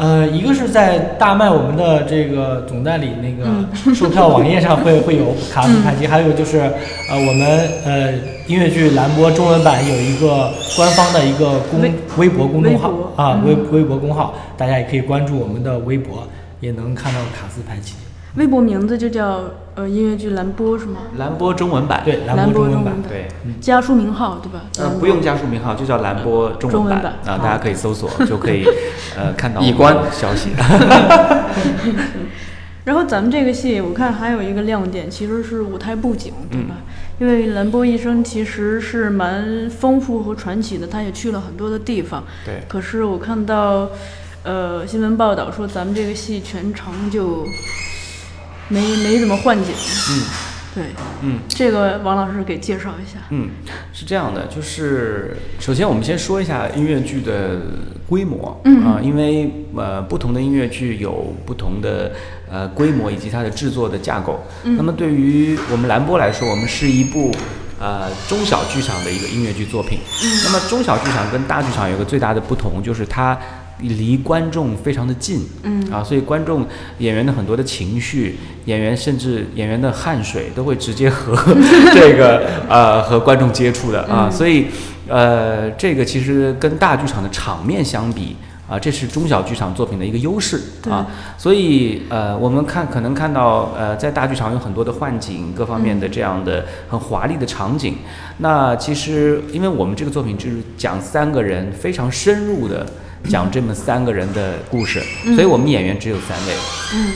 呃，一个是在大麦我们的这个总代理那个售票网页上会 会有卡斯排期，还有就是呃我们呃音乐剧蓝波中文版有一个官方的一个公微微博公众号啊嗯。微微博公号，大家也可以关注我们的微博，也能看到卡斯排期。微博名字就叫呃音乐剧蓝波是吗？蓝波中文版。对，蓝蓝波波中文版。对，加书名号对吧？呃不用加书名号，就叫蓝波中文版中文版啊，大家可以搜索 就可以呃看到以观我们的消息。然后咱们这个戏，我看还有一个亮点，其实是舞台布景，对吧？因为蓝波一生其实是蛮丰富和传奇的，他也去了很多的地方。对可是我看到，呃，新闻报道说咱们这个戏全程就没没怎么换景。嗯对，嗯。这个王老师给介绍一下。嗯，是这样的，就是首先我们先说一下音乐剧的规模，嗯啊、因为呃不同的音乐剧有不同的呃规模以及它的制作的架构。嗯那么对于我们蓝波来说，我们是一部呃中小剧场的一个音乐剧作品。那么中小剧场跟大剧场有个最大的不同，就是它离观众非常的近，嗯啊，所以观众演员的很多的情绪，演员甚至演员的汗水都会直接和 这个呃和观众接触的啊，嗯所以呃这个其实跟大剧场的场面相比。啊，这是中小剧场作品的一个优势啊，所以呃，我们看可能看到呃，在大剧场有很多的幻景，各方面的这样的很华丽的场景。那其实，因为我们这个作品就是讲三个人非常深入的讲这么三个人的故事，所以我们演员只有三位，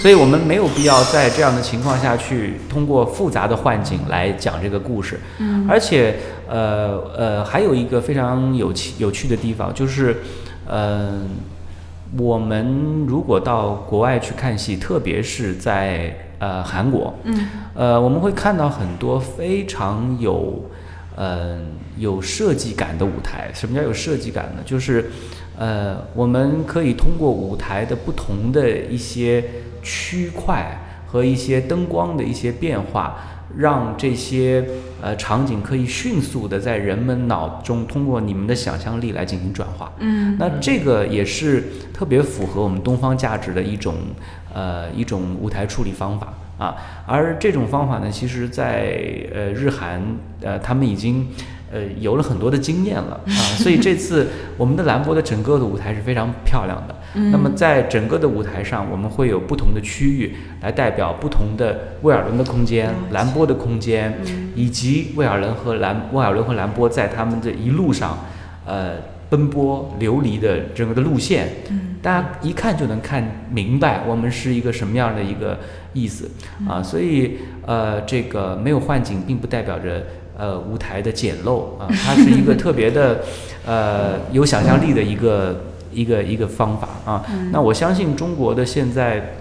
所以我们没有必要在这样的情况下去通过复杂的幻景来讲这个故事。而且呃呃，还有一个非常有趣有趣的地方就是，嗯、我们如果到国外去看戏，特别是在呃韩国，嗯呃，我们会看到很多非常有，呃，有设计感的舞台。什么叫有设计感呢？就是，呃，我们可以通过舞台的不同的一些区块和一些灯光的一些变化，让这些呃场景可以迅速的在人们脑中通过你们的想象力来进行转化。嗯那这个也是特别符合我们东方价值的一种呃一种舞台处理方法啊。而这种方法呢，其实在呃日韩呃他们已经呃有了很多的经验了啊，所以这次我们的兰博的整个的舞台是非常漂亮的。那么在整个的舞台上，我们会有不同的区域来代表不同的威尔伦的空间、兰波的空间，以及威尔伦和兰威尔伦和兰波在他们这一路上，呃，奔波流离的整个的路线，大家一看就能看明白我们是一个什么样的一个意思啊。所以呃，这个没有幻景，并不代表着。呃，舞台的简陋啊，它是一个特别的，呃，有想象力的一个一个一个方法啊。那我相信中国的现在，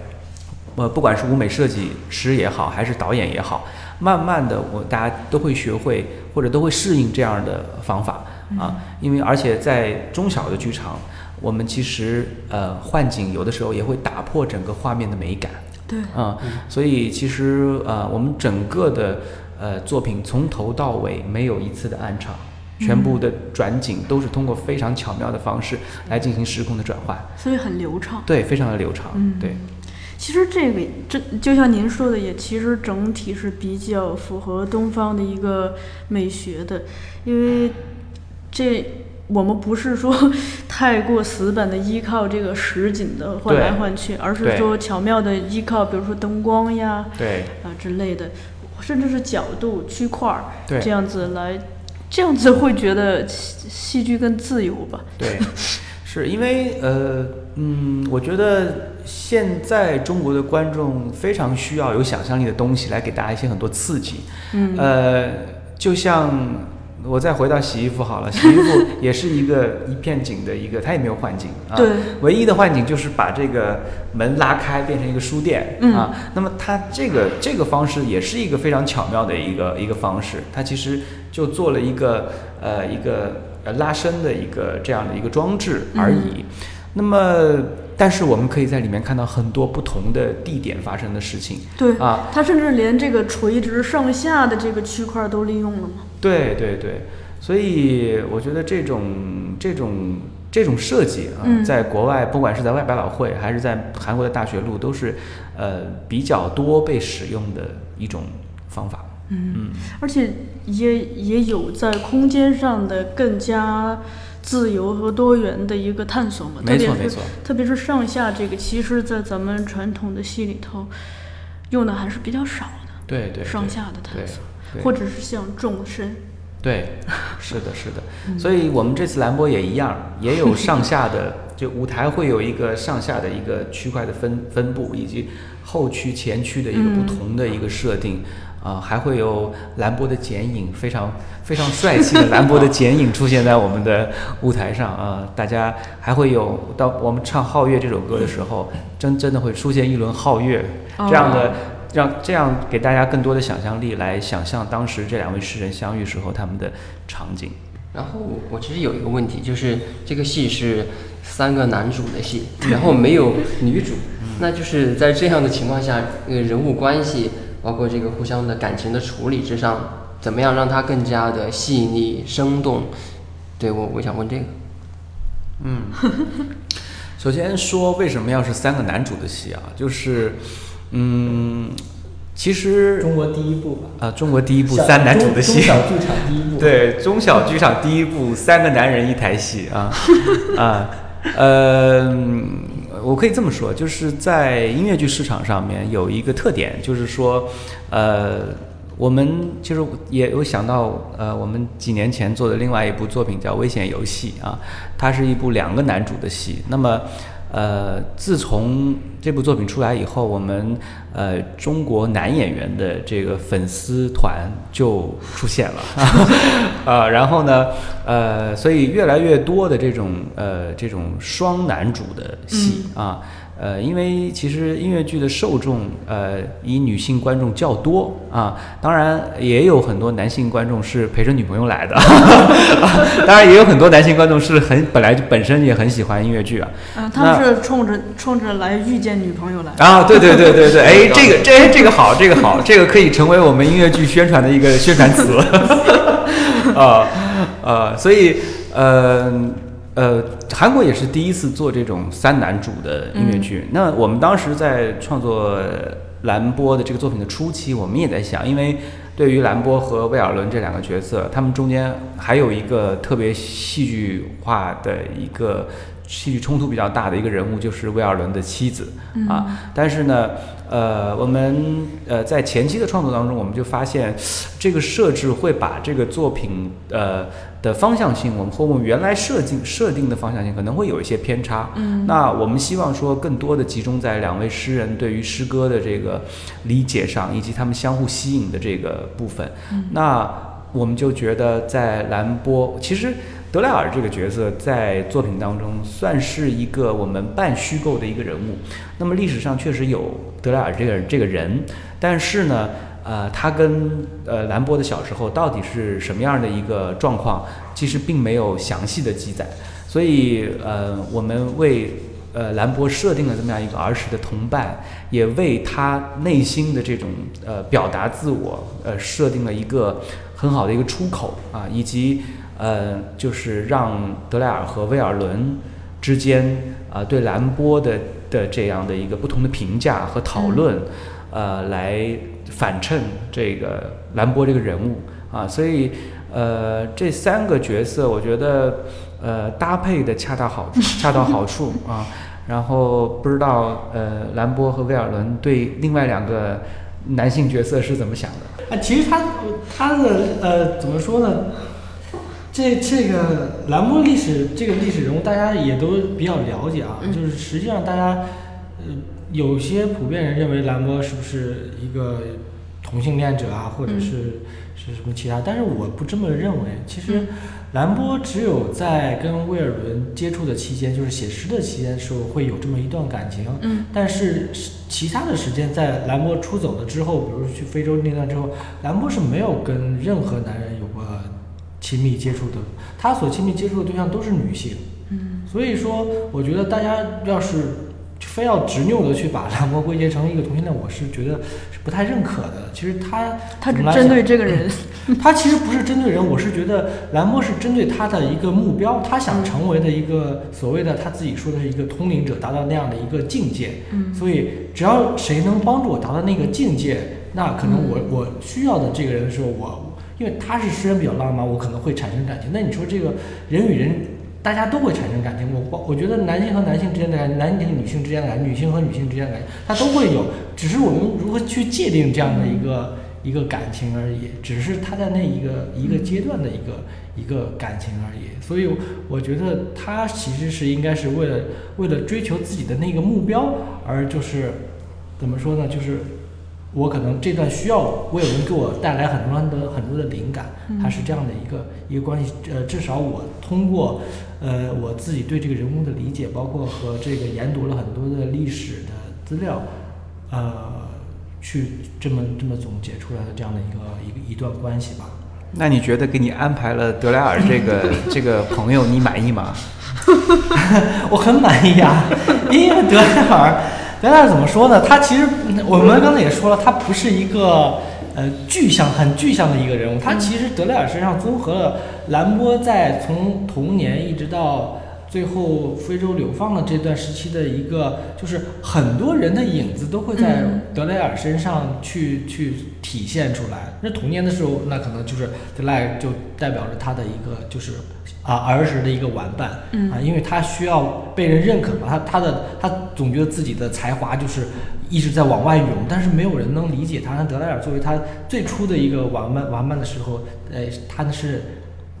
呃，不管是舞美设计师也好，还是导演也好，慢慢的我大家都会学会或者都会适应这样的方法啊。因为而且在中小的剧场，我们其实呃幻景有的时候也会打破整个画面的美感。对，啊、所以其实呃，我们整个的呃作品从头到尾没有一次的暗场，全部的转景都是通过非常巧妙的方式来进行时空的转换，所以很流畅。对，非常的流畅，嗯。对，其实这个这就像您说的，也其实整体是比较符合东方的一个美学的，因为这我们不是说太过死板的依靠这个实景的换来换去，而是说巧妙的依靠，比如说灯光呀对，啊之类的，甚至是角度、区块儿对这样子来，这样子会觉得戏戏剧更自由吧？对，是因为呃嗯，我觉得现在中国的观众非常需要有想象力的东西来给大家一些很多刺激，嗯呃，就像我再回到洗衣服好了，洗衣服 也是一个一片景的一个，它也没有幻景啊。对唯一的幻景就是把这个门拉开变成一个书店、嗯啊。那么它这个这个方式也是一个非常巧妙的一个一个方式，它其实就做了一个呃一个呃拉伸的一个这样的一个装置而已。那么，但是我们可以在里面看到很多不同的地点发生的事情。对啊，它甚至连这个垂直上下的这个区块都利用了嘛。对对对，所以我觉得这种这种这种设计啊，嗯在国外不管是在外百老汇还是在韩国的大学路，都是呃比较多被使用的一种方法。嗯而且也也有在空间上的更加自由和多元的一个探索嘛。特别是没错没错特别是上下这个，其实，在咱们传统的戏里头，用的还是比较少的。对对对上下的探索，对或者是像众生。对，是的，是的。所以我们这次兰博也一样，也有上下的，就舞台会有一个上下的一个区块的分分布，以及后区、前区的一个不同的一个设定。啊、还会有兰博的剪影，非常非常帅气的兰博的剪影出现在我们的舞台上啊、大家还会有到我们唱《皓月》这首歌的时候，真真的会出现一轮皓月这样的，让这样给大家更多的想象力来想象当时这两位诗人相遇时候他们的场景。然后我其实有一个问题，就是这个戏是三个男主的戏，然后没有女主，那就是在这样的情况下，呃，人物关系包括这个互相的感情的处理之上，怎么样让它更加的细腻生动？对我，我想问这个。嗯 首先说为什么要是三个男主的戏啊？就是，嗯，其实中国第一部吧，啊、中国第一部三男主的戏，小剧场第一部，，对，中小剧场第一部三个男人一台戏啊。啊，呃，嗯我可以这么说，就是在音乐剧市场上面有一个特点，就是说，呃，我们其实也有想到，呃，我们几年前做的另外一部作品叫《危险游戏》啊，它是一部两个男主的戏。那么，呃，自从这部作品出来以后，我们呃中国男演员的这个粉丝团就出现了，呃，然后呢，呃，所以越来越多的这种呃这种双男主的戏啊，呃，因为其实音乐剧的受众，呃，以女性观众较多啊，当然也有很多男性观众是陪着女朋友来的，当然也有很多男性观众是很本来就本身也很喜欢音乐剧啊。嗯，他们是冲着冲着来遇见女朋友来。啊，对对对对对，哎，这个这这个好，这个好，这个可以成为我们音乐剧宣传的一个宣传词。啊呃，所以呃呃，韩国也是第一次做这种三男主的音乐剧。那我们当时在创作兰波的这个作品的初期，我们也在想，因为对于兰波和魏尔伦这两个角色，他们中间还有一个特别戏剧化的一个戏剧冲突比较大的一个人物，就是魏尔伦的妻子啊。但是呢，呃，我们呃在前期的创作当中，我们就发现这个设置会把这个作品呃的方向性，我们和我们原来设定设定的方向性可能会有一些偏差。嗯，那我们希望说更多的集中在两位诗人对于诗歌的这个理解上，以及他们相互吸引的这个部分。嗯那我们就觉得在兰波，其实德莱尔这个角色在作品当中算是一个我们半虚构的一个人物。那么历史上确实有德莱尔这个这个人，但是呢，呃，他跟呃兰波的小时候到底是什么样的一个状况，其实并没有详细的记载。所以呃，我们为呃兰波设定了这么样一个儿时的同伴，也为他内心的这种呃表达自我呃设定了一个很好的一个出口啊，以及呃就是让德莱尔和威尔伦之间啊、对兰波的的这样的一个不同的评价和讨论，呃来反衬这个兰波这个人物啊，所以呃这三个角色我觉得呃搭配的恰到好 恰到好处啊。然后不知道呃兰波和威尔伦对另外两个男性角色是怎么想的？啊，其实他他的呃怎么说呢？这这个兰波历史这个历史人物，大家也都比较了解啊。就是实际上大家呃有些普遍人认为兰波是不是一个同性恋者啊，或者是是什么其他？但是我不这么认为。其实兰波只有在跟威尔伦接触的期间，就是写诗的期间的时候，会有这么一段感情。嗯，但是其他的时间，在兰波出走了之后，比如说去非洲那段之后，兰波是没有跟任何男人有过亲密接触的，他所亲密接触的对象都是女性。嗯，所以说，我觉得大家要是非要执拗的去把蓝波归结成一个同性恋，我是觉得是不太认可的。其实他他只针对这个人。他其实不是针对人，我是觉得蓝波是针对他的一个目标，他想成为的一个所谓的他自己说的是一个通灵者，达到那样的一个境界。嗯所以只要谁能帮助我达到那个境界，那可能我、我需要的这个人的时候，我因为他是诗人比较浪漫，我可能会产生感情。那你说这个人与人，大家都会产生感情。我我我觉得男性和男性之间的感情，男性女性之间的感情，女性和女性之间的感情，它都会有，只是我们如何去界定这样的一个。一个感情而已，只是他在那一个一个阶段的一个一个感情而已。所以我觉得他其实是应该是为了为了追求自己的那个目标，而就是怎么说呢？就是我可能这段需要我有人给我带来很多的很多的灵感，它是这样的一个一个关系。呃，至少我通过呃我自己对这个人物的理解，包括和这个研读了很多的历史的资料，呃，去这么这么总结出来的这样的一个一个一段关系吧。那你觉得给你安排了德莱尔这个 这个朋友，你满意吗？我很满意啊，因为德莱尔，德莱尔怎么说呢？他其实我们刚才也说了，他不是一个呃具象很具象的一个人物，他其实德莱尔身上综合了兰波在从童年一直到最后非洲流放的这段时期的一个，就是很多人的影子都会在嗯德莱尔身上去去体现出来。那童年的时候，那可能就是德莱尔就代表着他的一个就是啊儿时的一个玩伴，嗯啊，因为他需要被人认可嘛，他他的他总觉得自己的才华就是一直在往外涌，但是没有人能理解他。那德莱尔作为他最初的一个玩伴玩伴的时候，呃，他是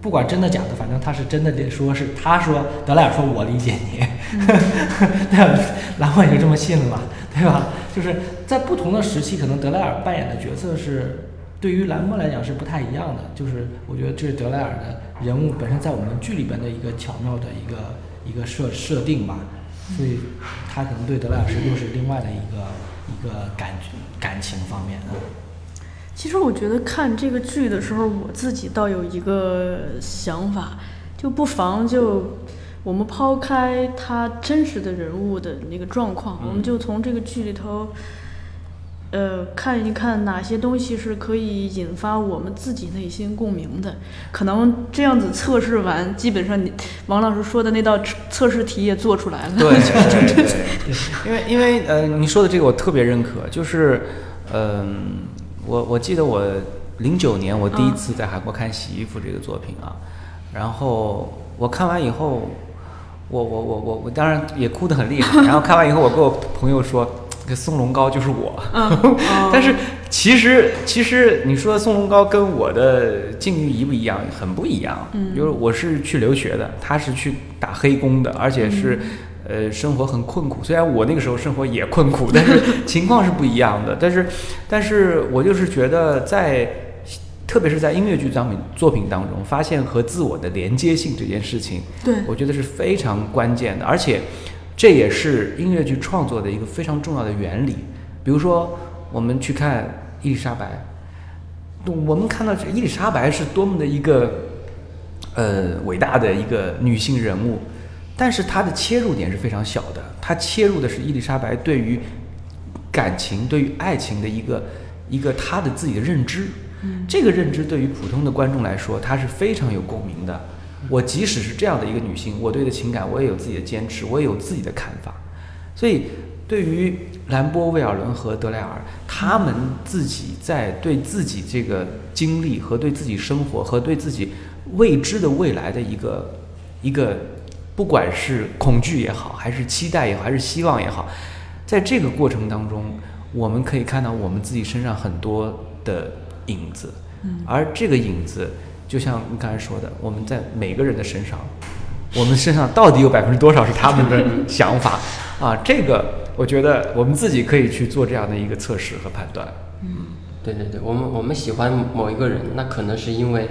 不管真的假的，反正他是真的得说是他说德莱尔说我理解你，对吧？兰博也就这么信了嘛，对吧？就是在不同的时期，可能德莱尔扮演的角色是对于兰博来讲是不太一样的。就是我觉得这是德莱尔的人物本身在我们剧里边的一个巧妙的一个一个设设定吧。所以他可能对德莱尔是又是另外的一个一个感感情方面的。其实我觉得看这个剧的时候，我自己倒有一个想法，就不妨就我们抛开他真实的人物的那个状况，我们就从这个剧里头，呃，看一看哪些东西是可以引发我们自己内心共鸣的。可能这样子测试完，基本上你王老师说的那道测测试题也做出来了。对 对对，因为因为呃，你说的这个我特别认可，就是嗯、我我记得我零九年我第一次在韩国看《洗衣服》这个作品啊，然后我看完以后，我我我我我当然也哭得很厉害，然后看完以后我跟我朋友说，这松隆高就是我，但是其实其实你说松隆高跟我的境遇一不一样？很不一样。嗯，就是我是去留学的，他是去打黑工的，而且是、呃生活很困苦。虽然我那个时候生活也困苦，但是 情况是不一样的。但是但是我就是觉得在。特别是在音乐剧作品作品当中，发现和自我的连接性这件事情，对我觉得是非常关键的，而且这也是音乐剧创作的一个非常重要的原理。比如说，我们去看伊丽莎白，我们看到这伊丽莎白是多么的一个呃伟大的一个女性人物，但是她的切入点是非常小的，她切入的是伊丽莎白对于感情、对于爱情的一个一个她的自己的认知。这个认知对于普通的观众来说，她是非常有共鸣的。我即使是这样的一个女性，我对的情感我也有自己的坚持，我也有自己的看法。所以，对于兰波、威尔伦和德莱尔，他们自己在对自己这个经历和对自己生活和对自己未知的未来的一个一个，不管是恐惧也好，还是期待也好，还是希望也好，在这个过程当中，我们可以看到我们自己身上很多的影子，而这个影子，就像你刚才说的，我们在每个人的身上，我们身上到底有百分之多少是他们的想法 啊？这个我觉得我们自己可以去做这样的一个测试和判断。嗯对对对，我们我们喜欢某一个人，那可能是因为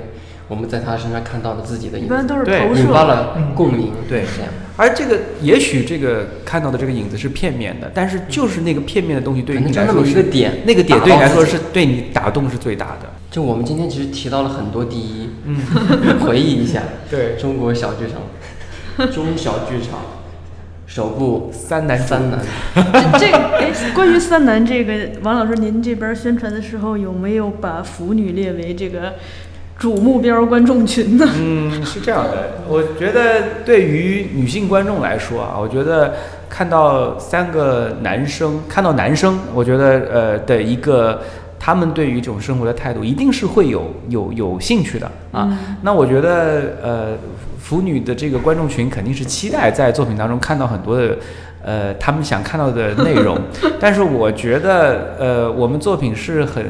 我们在他身上看到了自己的影子，一般都是对投射。引发了共鸣，对。这样。而这个也许这个看到的这个影子是片面的，但是就是那个片面的东西对你来说是一个点那个点对你来说是对你打动是最大的。就我们今天其实提到了很多第一，嗯，回忆一下，对。中国小剧场，中小剧场首部三男三男，这这个哎，关于三男这个，王老师您这边宣传的时候有没有把腐女列为这个主目标观众群呢？嗯，是这样的，我觉得对于女性观众来说啊，我觉得看到三个男生，看到男生，我觉得呃的一个他们对于这种生活的态度，一定是会有有有兴趣的啊。那我觉得呃，腐女的这个观众群肯定是期待在作品当中看到很多的。呃，他们想看到的内容，但是我觉得，呃，我们作品是很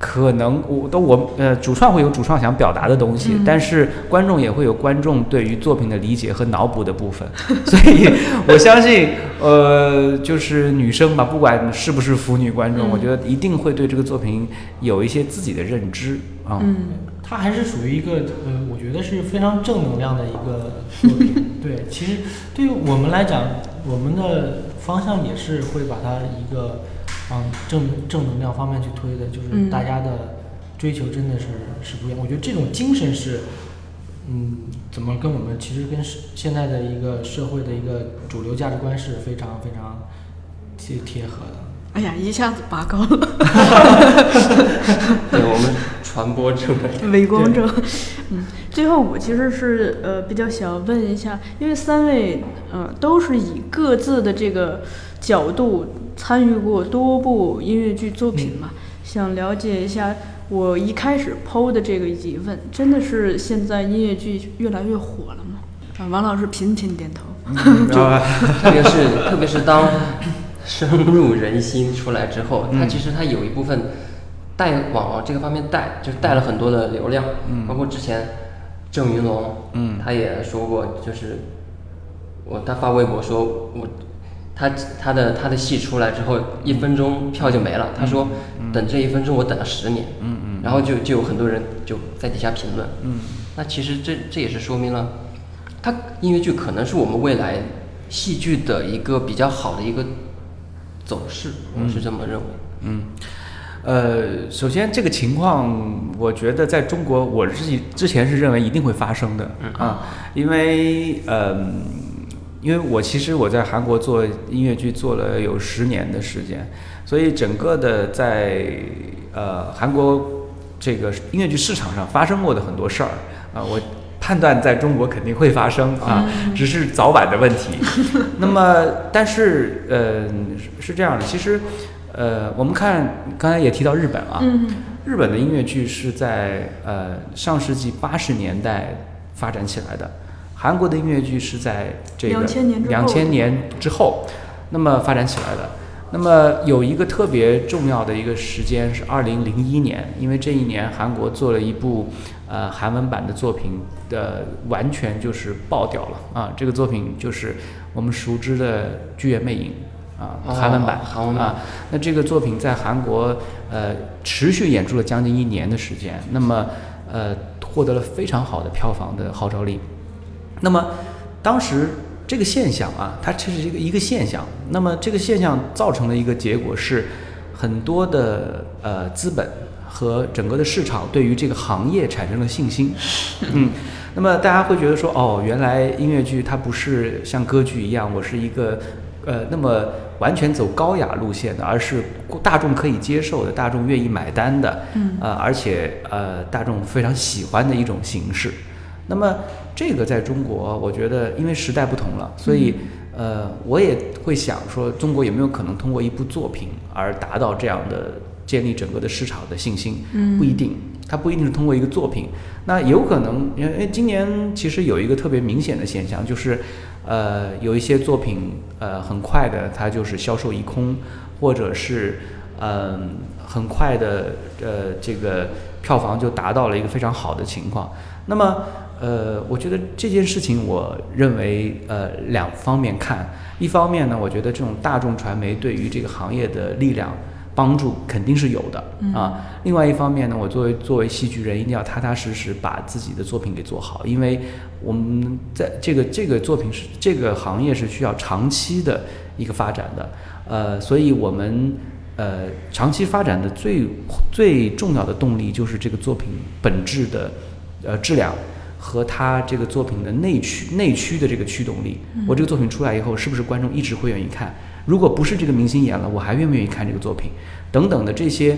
可能我都我呃主创会有主创想表达的东西，但是观众也会有观众对于作品的理解和脑补的部分，所以我相信呃就是女生吧，不管是不是腐女观众，我觉得一定会对这个作品有一些自己的认知啊。嗯，它还是属于一个呃，我觉得是非常正能量的一个作品。对，其实对于我们来讲，我们的方向也是会把它一个往正正能量方面去推的，就是嗯大家的追求真的是是不一样。我觉得这种精神是，嗯，怎么跟我们其实跟是现在的一个社会的一个主流价值观是非常非常贴贴合的。哎呀，一下子拔高了，对我们传播者，伪光正。嗯，最后我其实是呃比较想问一下，因为三位呃都是以各自的这个角度参与过多部音乐剧作品嘛，想了解一下。我一开始抛的这个疑问，真的是现在音乐剧越来越火了吗？啊，王老师频频点头。啊特别是特别是当深入人心出来之后，它其实它有一部分带往往这个方面带，就是带了很多的流量，嗯包括之前郑云龙，嗯他也说过，就是我他发微博说我。他他的他的戏出来之后，一分钟票就没了。他说，等这一分钟我等了十年。嗯嗯然后就就有很多人就在底下评论。嗯那其实这这也是说明了，他音乐剧可能是我们未来戏剧的一个比较好的一个走势，我是这么认为。嗯，呃，首先这个情况，我觉得在中国，我自己之前是认为一定会发生的嗯啊，因为呃，因为我其实我在韩国做音乐剧做了有十年的时间，所以整个的在呃韩国这个音乐剧市场上发生过的很多事儿啊，我判断在中国肯定会发生啊，只是早晚的问题。那么，但是呃是是这样的，其实呃我们看刚才也提到日本啊，日本的音乐剧是在呃上世纪八十年代发展起来的，韩国的音乐剧是在这个2000年两千年之后，那么发展起来的。那么有一个特别重要的一个时间是二零零一年，因为这一年韩国做了一部呃韩文版的作品的，完全就是爆掉了啊！这个作品就是我们熟知的《剧院魅影》啊，哦韩文版，韩文版啊。那这个作品在韩国呃持续演出了将近一年的时间，那么呃获得了非常好的票房的号召力。那么当时这个现象啊，它这是一个一个现象。那么这个现象造成的一个结果是，很多的呃资本和整个的市场对于这个行业产生了信心。嗯，那么大家会觉得说，哦，原来音乐剧它不是像歌剧一样，我是一个呃那么完全走高雅路线的，而是大众可以接受的，大众愿意买单的，嗯，呃，而且呃大众非常喜欢的一种形式。那么这个在中国，我觉得因为时代不同了，所以呃，我也会想说，中国有没有可能通过一部作品而达到这样的建立整个的市场的信心？嗯，不一定，它不一定是通过一个作品，那有可能，因为今年其实有一个特别明显的现象，就是呃，有一些作品呃很快的它就是销售一空，或者是嗯、很快的呃这个票房就达到了一个非常好的情况。那么呃，我觉得这件事情，我认为呃两方面看，一方面呢，我觉得这种大众传媒对于这个行业的力量帮助肯定是有的啊。另外一方面呢，我作为作为戏剧人，一定要踏踏实实把自己的作品给做好，因为我们在这个这个作品是这个行业是需要长期的一个发展的，呃，所以我们呃长期发展的最最重要的动力就是这个作品本质的呃质量。和他这个作品的内驱内驱的这个驱动力，我这个作品出来以后，是不是观众一直会愿意看？如果不是这个明星演了，我还愿不愿意看这个作品？等等的这些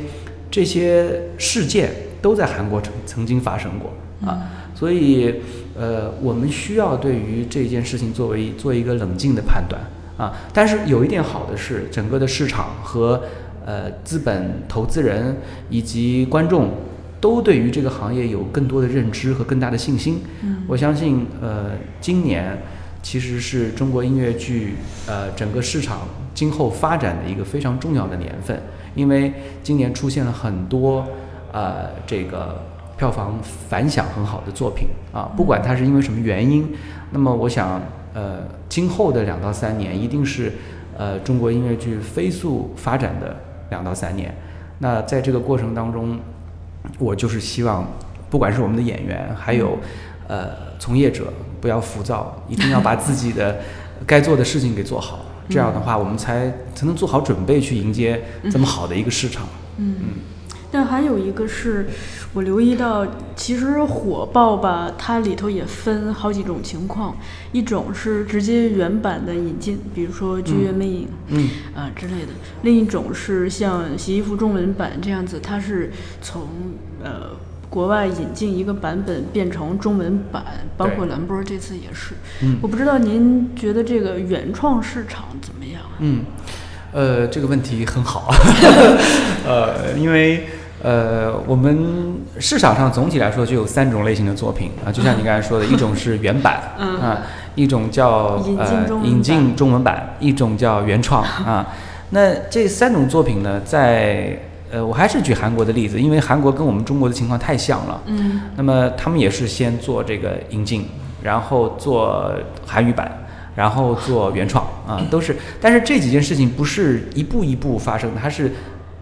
这些事件都在韩国曾曾经发生过啊，所以呃，我们需要对于这件事情作为做一个冷静的判断啊。但是有一点好的是，整个的市场和呃资本投资人以及观众。都对于这个行业有更多的认知和更大的信心。嗯，我相信，呃，今年其实是中国音乐剧呃整个市场今后发展的一个非常重要的年份，因为今年出现了很多呃这个票房反响很好的作品啊，不管它是因为什么原因，那么我想，呃，今后的两到三年一定是呃中国音乐剧飞速发展的两到三年。那在这个过程当中，我就是希望，不管是我们的演员，还有呃从业者，不要浮躁，一定要把自己的该做的事情给做好。这样的话，我们才才能做好准备去迎接这么好的一个市场。但还有一个是我留意到，其实火爆吧，它里头也分好几种情况，一种是直接原版的引进，比如说《剧院魅影》嗯啊之类的；另一种是像《洗衣服》中文版这样子，它是从呃国外引进一个版本变成中文版，包括对蓝波这次也是。嗯我不知道您觉得这个原创市场怎么样啊？嗯，呃，这个问题很好，呃，因为呃，我们市场上总体来说就有三种类型的作品啊，就像你刚才说的，一种是原版，嗯啊，一种叫呃引进中文版，一种叫原创 啊。那这三种作品呢，在呃，我还是举韩国的例子，因为韩国跟我们中国的情况太像了。嗯那么他们也是先做这个引进，然后做韩语版，然后做原创啊，都是。但是这几件事情不是一步一步发生的，它是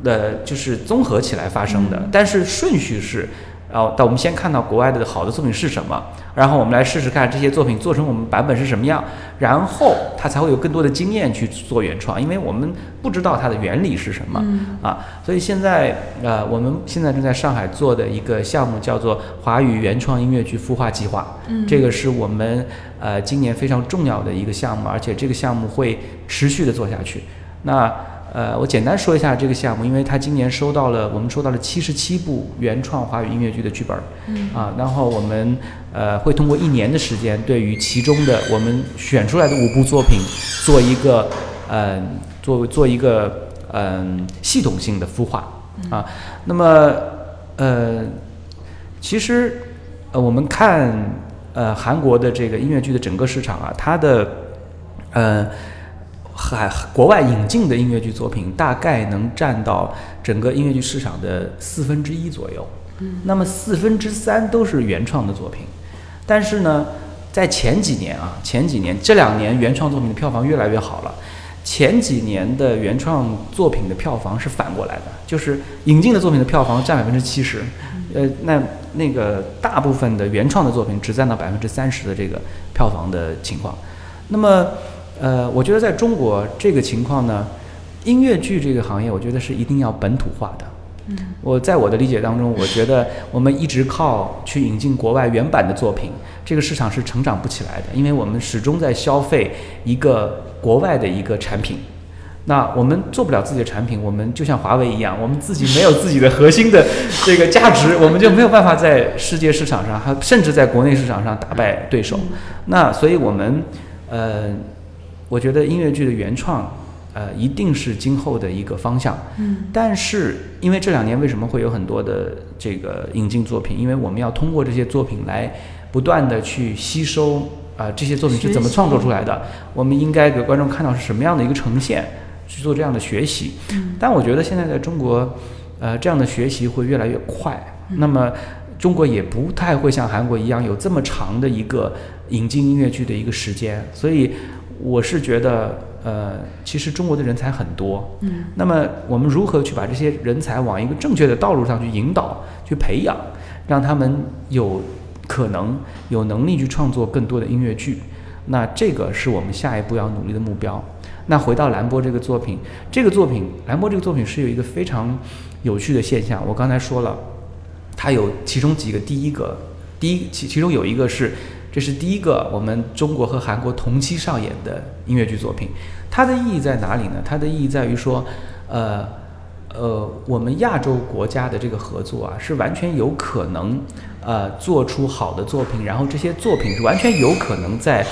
呃就是综合起来发生的。但是顺序是，然后，但我们先看到国外的好的作品是什么，然后我们来试试看这些作品做成我们版本是什么样，然后他才会有更多的经验去做原创，因为我们不知道它的原理是什么、啊。所以现在呃，我们现在正在上海做的一个项目叫做华语原创音乐剧孵化计划，嗯这个是我们呃今年非常重要的一个项目，而且这个项目会持续的做下去。那呃，我简单说一下这个项目，因为它今年收到了，我们收到了七十七部原创华语音乐剧的剧本，嗯啊，然后我们呃会通过一年的时间，对于其中的我们选出来的五部作品做一个呃做做一个嗯、系统性的孵化啊，那么呃其实呃我们看呃韩国的这个音乐剧的整个市场啊，它的呃。海国外引进的音乐剧作品大概能占到整个音乐剧市场的四分之一左右，那么四分之三都是原创的作品，但是呢，在前几年啊，前几年这两年原创作品的票房越来越好了，前几年的原创作品的票房是反过来的，就是引进的作品的票房占百分之七十，呃，那那个大部分的原创的作品只占到百分之三十的这个票房的情况，那么。呃，我觉得在中国这个情况呢，音乐剧这个行业，我觉得是一定要本土化的。嗯，我在我的理解当中，我觉得我们一直靠去引进国外原版的作品，这个市场是成长不起来的，因为我们始终在消费一个国外的一个产品。那我们做不了自己的产品，我们就像华为一样，我们自己没有自己的核心的这个价值，我们就没有办法在世界市场上，还甚至在国内市场上打败对手。那所以我们呃。我觉得音乐剧的原创，呃，一定是今后的一个方向。嗯，但是因为这两年为什么会有很多的这个引进作品？因为我们要通过这些作品来不断的去吸收啊、这些作品是怎么创作出来的？我们应该给观众看到是什么样的一个呈现，去做这样的学习。嗯，但我觉得现在在中国，呃，这样的学习会越来越快。那么中国也不太会像韩国一样有这么长的一个引进音乐剧的一个时间，所以。我是觉得，呃，其实中国的人才很多，嗯，那么我们如何去把这些人才往一个正确的道路上去引导、去培养，让他们有可能、有能力去创作更多的音乐剧？那这个是我们下一步要努力的目标。那回到兰波这个作品，这个作品，兰波这个作品是有一个非常有趣的现象。我刚才说了，它有其中几个，第一个，第一其其中有一个是。这是第一个我们中国和韩国同期上演的音乐剧作品，它的意义在哪里呢？它的意义在于说，呃，呃，我们亚洲国家的这个合作啊，是完全有可能，呃，做出好的作品，然后这些作品是完全有可能在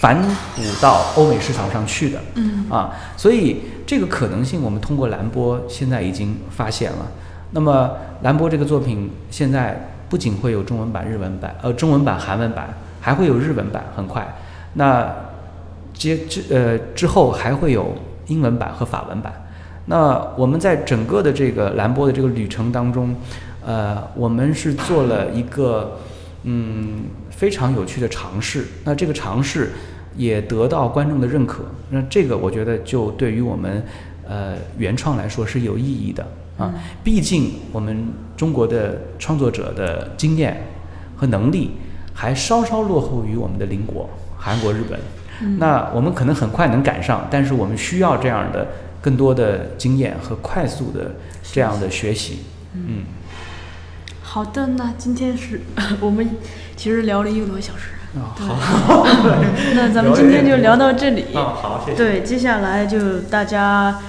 反哺到欧美市场上去的，嗯，啊，所以这个可能性我们通过兰波现在已经发现了。那么兰波这个作品现在不仅会有中文版、日文版，呃，中文版、韩文版。还会有日文版，很快。那接之呃之后还会有英文版和法文版。那我们在整个的这个兰波的这个旅程当中，呃，我们是做了一个嗯非常有趣的尝试。那这个尝试也得到观众的认可。那这个我觉得就对于我们呃原创来说是有意义的啊。毕竟我们中国的创作者的经验和能力。还稍稍落后于我们的邻国韩国、日本，那我们可能很快能赶上，但是我们需要这样的更多的经验和快速的这样的学习。嗯，好的，那今天是 我们其实聊了一个多小时。啊，好，那咱们今天就聊到这里。啊，好，谢谢。对，接下来就大家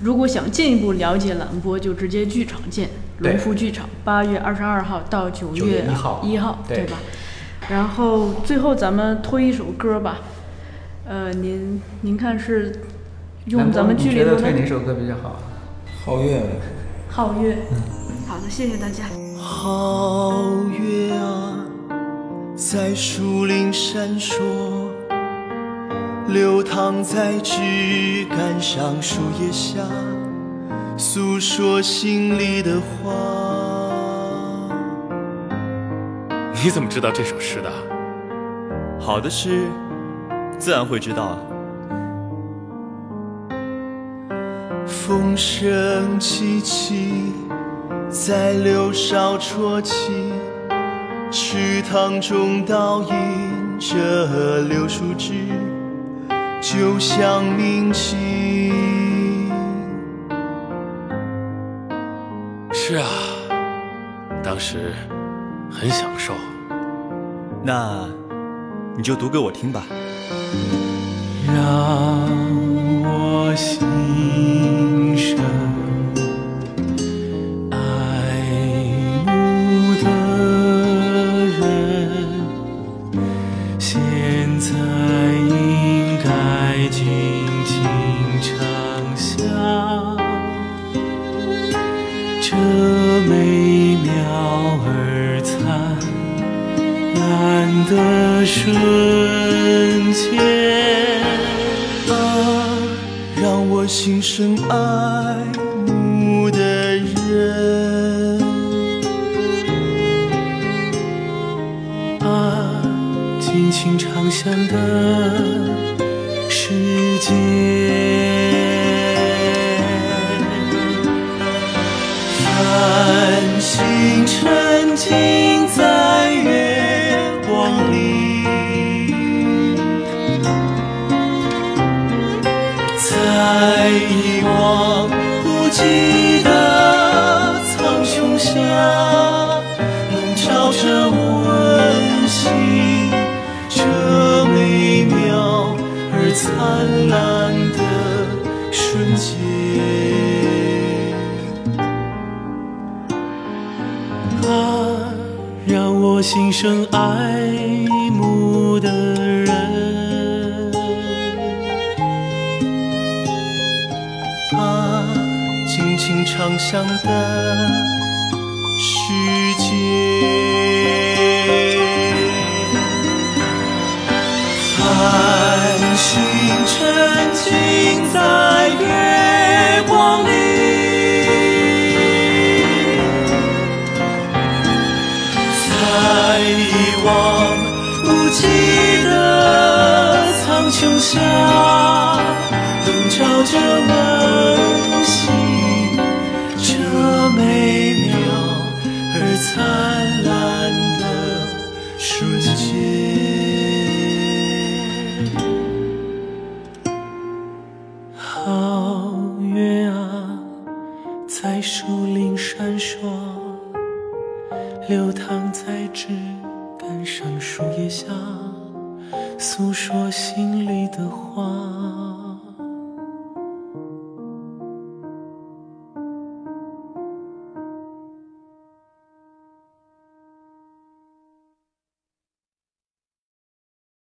如果想进一步了解兰波，就直接剧场见，龙福剧场，八月二十二号到九月一号，一号，对吧？然后最后咱们推一首歌吧，呃，您您看是用咱们剧里头的推哪首歌比较好？皓月。皓月。嗯。好的，谢谢大家。皓月啊，在树林闪烁，流淌在枝干上，树叶下，诉说心里的话。你怎么知道这首诗的？好的诗，自然会知道。风声凄凄，在柳梢啜泣，池塘中倒映着柳树枝，就像明星。是啊，当时很享受。那你就读给我听吧。让我心瞬间。啊，让我心生爱慕的人。啊，尽情畅想的